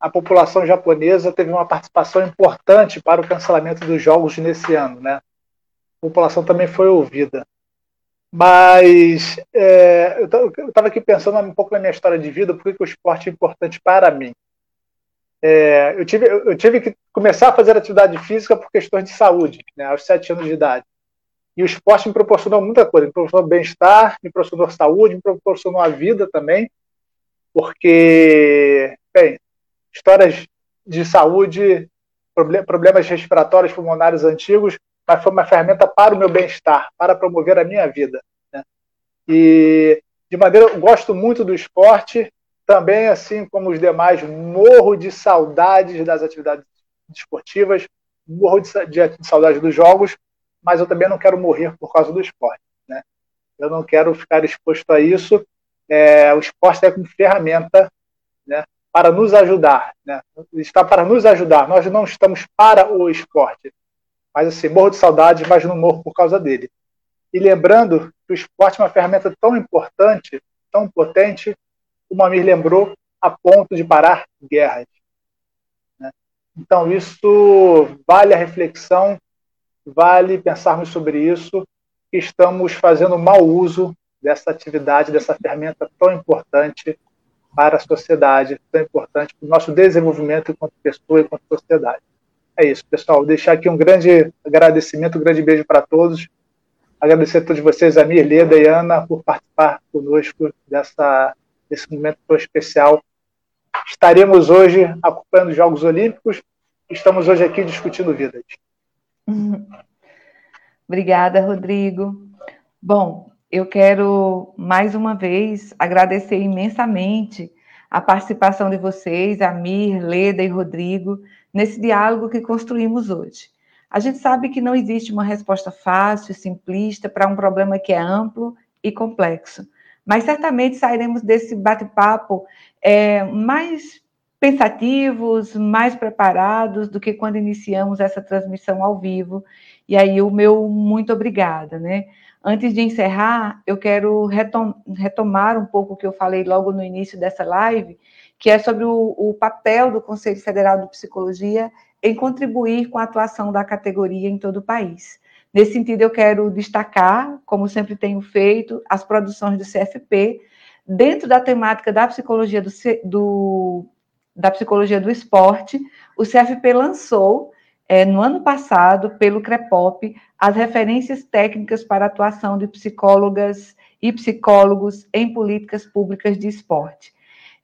a população japonesa teve uma participação importante para o cancelamento dos jogos nesse ano, né? A população também foi ouvida. Mas é, eu estava aqui pensando um pouco na minha história de vida, por que o esporte é importante para mim. É, eu, tive, eu tive que começar a fazer atividade física por questões de saúde, né, aos sete anos de idade. E o esporte me proporcionou muita coisa, me proporcionou bem-estar, me proporcionou saúde, me proporcionou a vida também, porque, bem, histórias de saúde, problemas respiratórios pulmonares antigos, mas foi uma ferramenta para o meu bem-estar, para promover a minha vida. Né? E, de maneira, gosto muito do esporte, também, assim como os demais, morro de saudades das atividades esportivas, morro de, de, de saudade dos jogos, mas eu também não quero morrer por causa do esporte. Né? Eu não quero ficar exposto a isso. É, o esporte é como ferramenta né, para nos ajudar, né? está para nos ajudar. Nós não estamos para o esporte, mas assim, morro de saudade, mas não morro por causa dele. E lembrando que o esporte é uma ferramenta tão importante, tão potente, como a Mir lembrou, a ponto de parar guerras. Né? Então, isso vale a reflexão, vale pensarmos sobre isso, que estamos fazendo mau uso dessa atividade, dessa ferramenta tão importante para a sociedade, tão importante para o nosso desenvolvimento enquanto pessoa e enquanto sociedade. É isso, pessoal. Deixar aqui um grande agradecimento, um grande beijo para todos. Agradecer a todos vocês, Amir, Leda e Ana, por participar conosco dessa, desse momento tão especial. Estaremos hoje acompanhando os Jogos Olímpicos. Estamos hoje aqui discutindo vidas. [LAUGHS] Obrigada, Rodrigo. Bom, eu quero mais uma vez agradecer imensamente a participação de vocês, Amir, Leda e Rodrigo, nesse diálogo que construímos hoje. A gente sabe que não existe uma resposta fácil, simplista para um problema que é amplo e complexo, mas certamente sairemos desse bate-papo é, mais pensativos, mais preparados do que quando iniciamos essa transmissão ao vivo. E aí o meu muito obrigada, né? Antes de encerrar, eu quero retom retomar um pouco o que eu falei logo no início dessa live, que é sobre o, o papel do Conselho Federal de Psicologia em contribuir com a atuação da categoria em todo o país. Nesse sentido, eu quero destacar, como sempre tenho feito, as produções do CFP, dentro da temática da psicologia do, do da psicologia do esporte, o CFP lançou, é, no ano passado, pelo CREPOP, as referências técnicas para atuação de psicólogas e psicólogos em políticas públicas de esporte.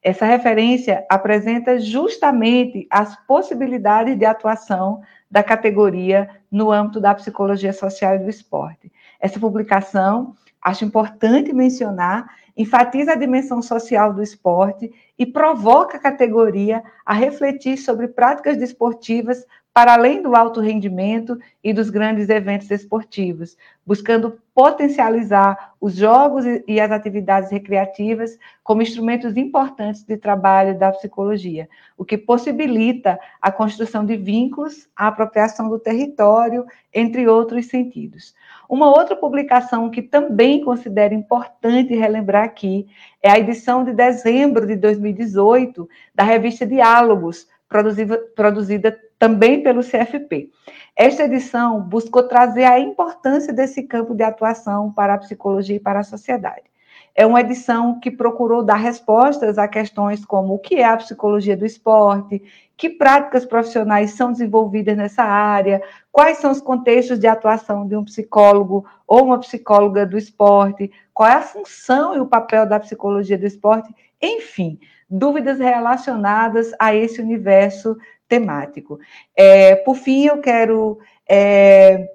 Essa referência apresenta justamente as possibilidades de atuação da categoria no âmbito da psicologia social e do esporte. Essa publicação, acho importante mencionar, enfatiza a dimensão social do esporte e provoca a categoria a refletir sobre práticas desportivas para além do alto rendimento e dos grandes eventos esportivos, buscando potencializar os jogos e as atividades recreativas como instrumentos importantes de trabalho da psicologia, o que possibilita a construção de vínculos, a apropriação do território, entre outros sentidos. Uma outra publicação que também considero importante relembrar aqui é a edição de dezembro de 2018 da revista Diálogos, produzida, também pelo CFP. Esta edição buscou trazer a importância desse campo de atuação para a psicologia e para a sociedade. É uma edição que procurou dar respostas a questões como o que é a psicologia do esporte, que práticas profissionais são desenvolvidas nessa área, quais são os contextos de atuação de um psicólogo ou uma psicóloga do esporte, qual é a função e o papel da psicologia do esporte, enfim, dúvidas relacionadas a esse universo temático. É, por fim, eu quero é,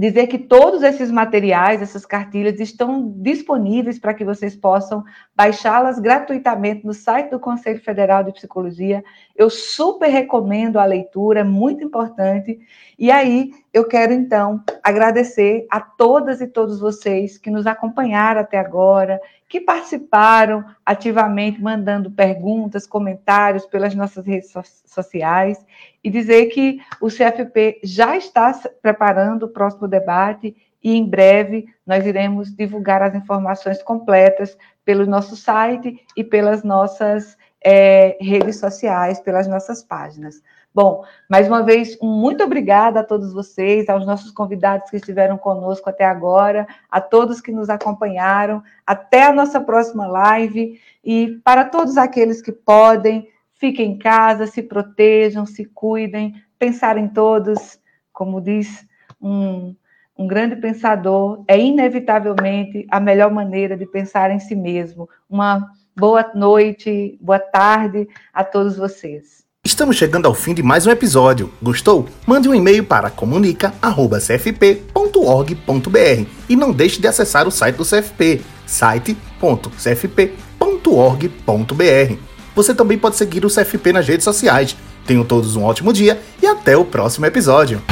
dizer que todos esses materiais, essas cartilhas, estão disponíveis para que vocês possam baixá-las gratuitamente no site do Conselho Federal de Psicologia. Eu super recomendo a leitura, é muito importante. E aí, eu quero então agradecer a todas e todos vocês que nos acompanharam até agora, que participaram ativamente, mandando perguntas, comentários pelas nossas redes sociais, e dizer que o CFP já está preparando o próximo debate e em breve nós iremos divulgar as informações completas pelo nosso site e pelas nossas é, redes sociais, pelas nossas páginas. Bom, mais uma vez, muito obrigada a todos vocês, aos nossos convidados que estiveram conosco até agora, a todos que nos acompanharam. Até a nossa próxima live. E para todos aqueles que podem, fiquem em casa, se protejam, se cuidem, pensar em todos, como diz um, um grande pensador, é inevitavelmente a melhor maneira de pensar em si mesmo. Uma boa noite, boa tarde a todos vocês. Estamos chegando ao fim de mais um episódio. Gostou? Mande um e-mail para comunica@cfp.org.br e não deixe de acessar o site do CFP, site.cfp.org.br. Você também pode seguir o CFP nas redes sociais. Tenham todos um ótimo dia e até o próximo episódio.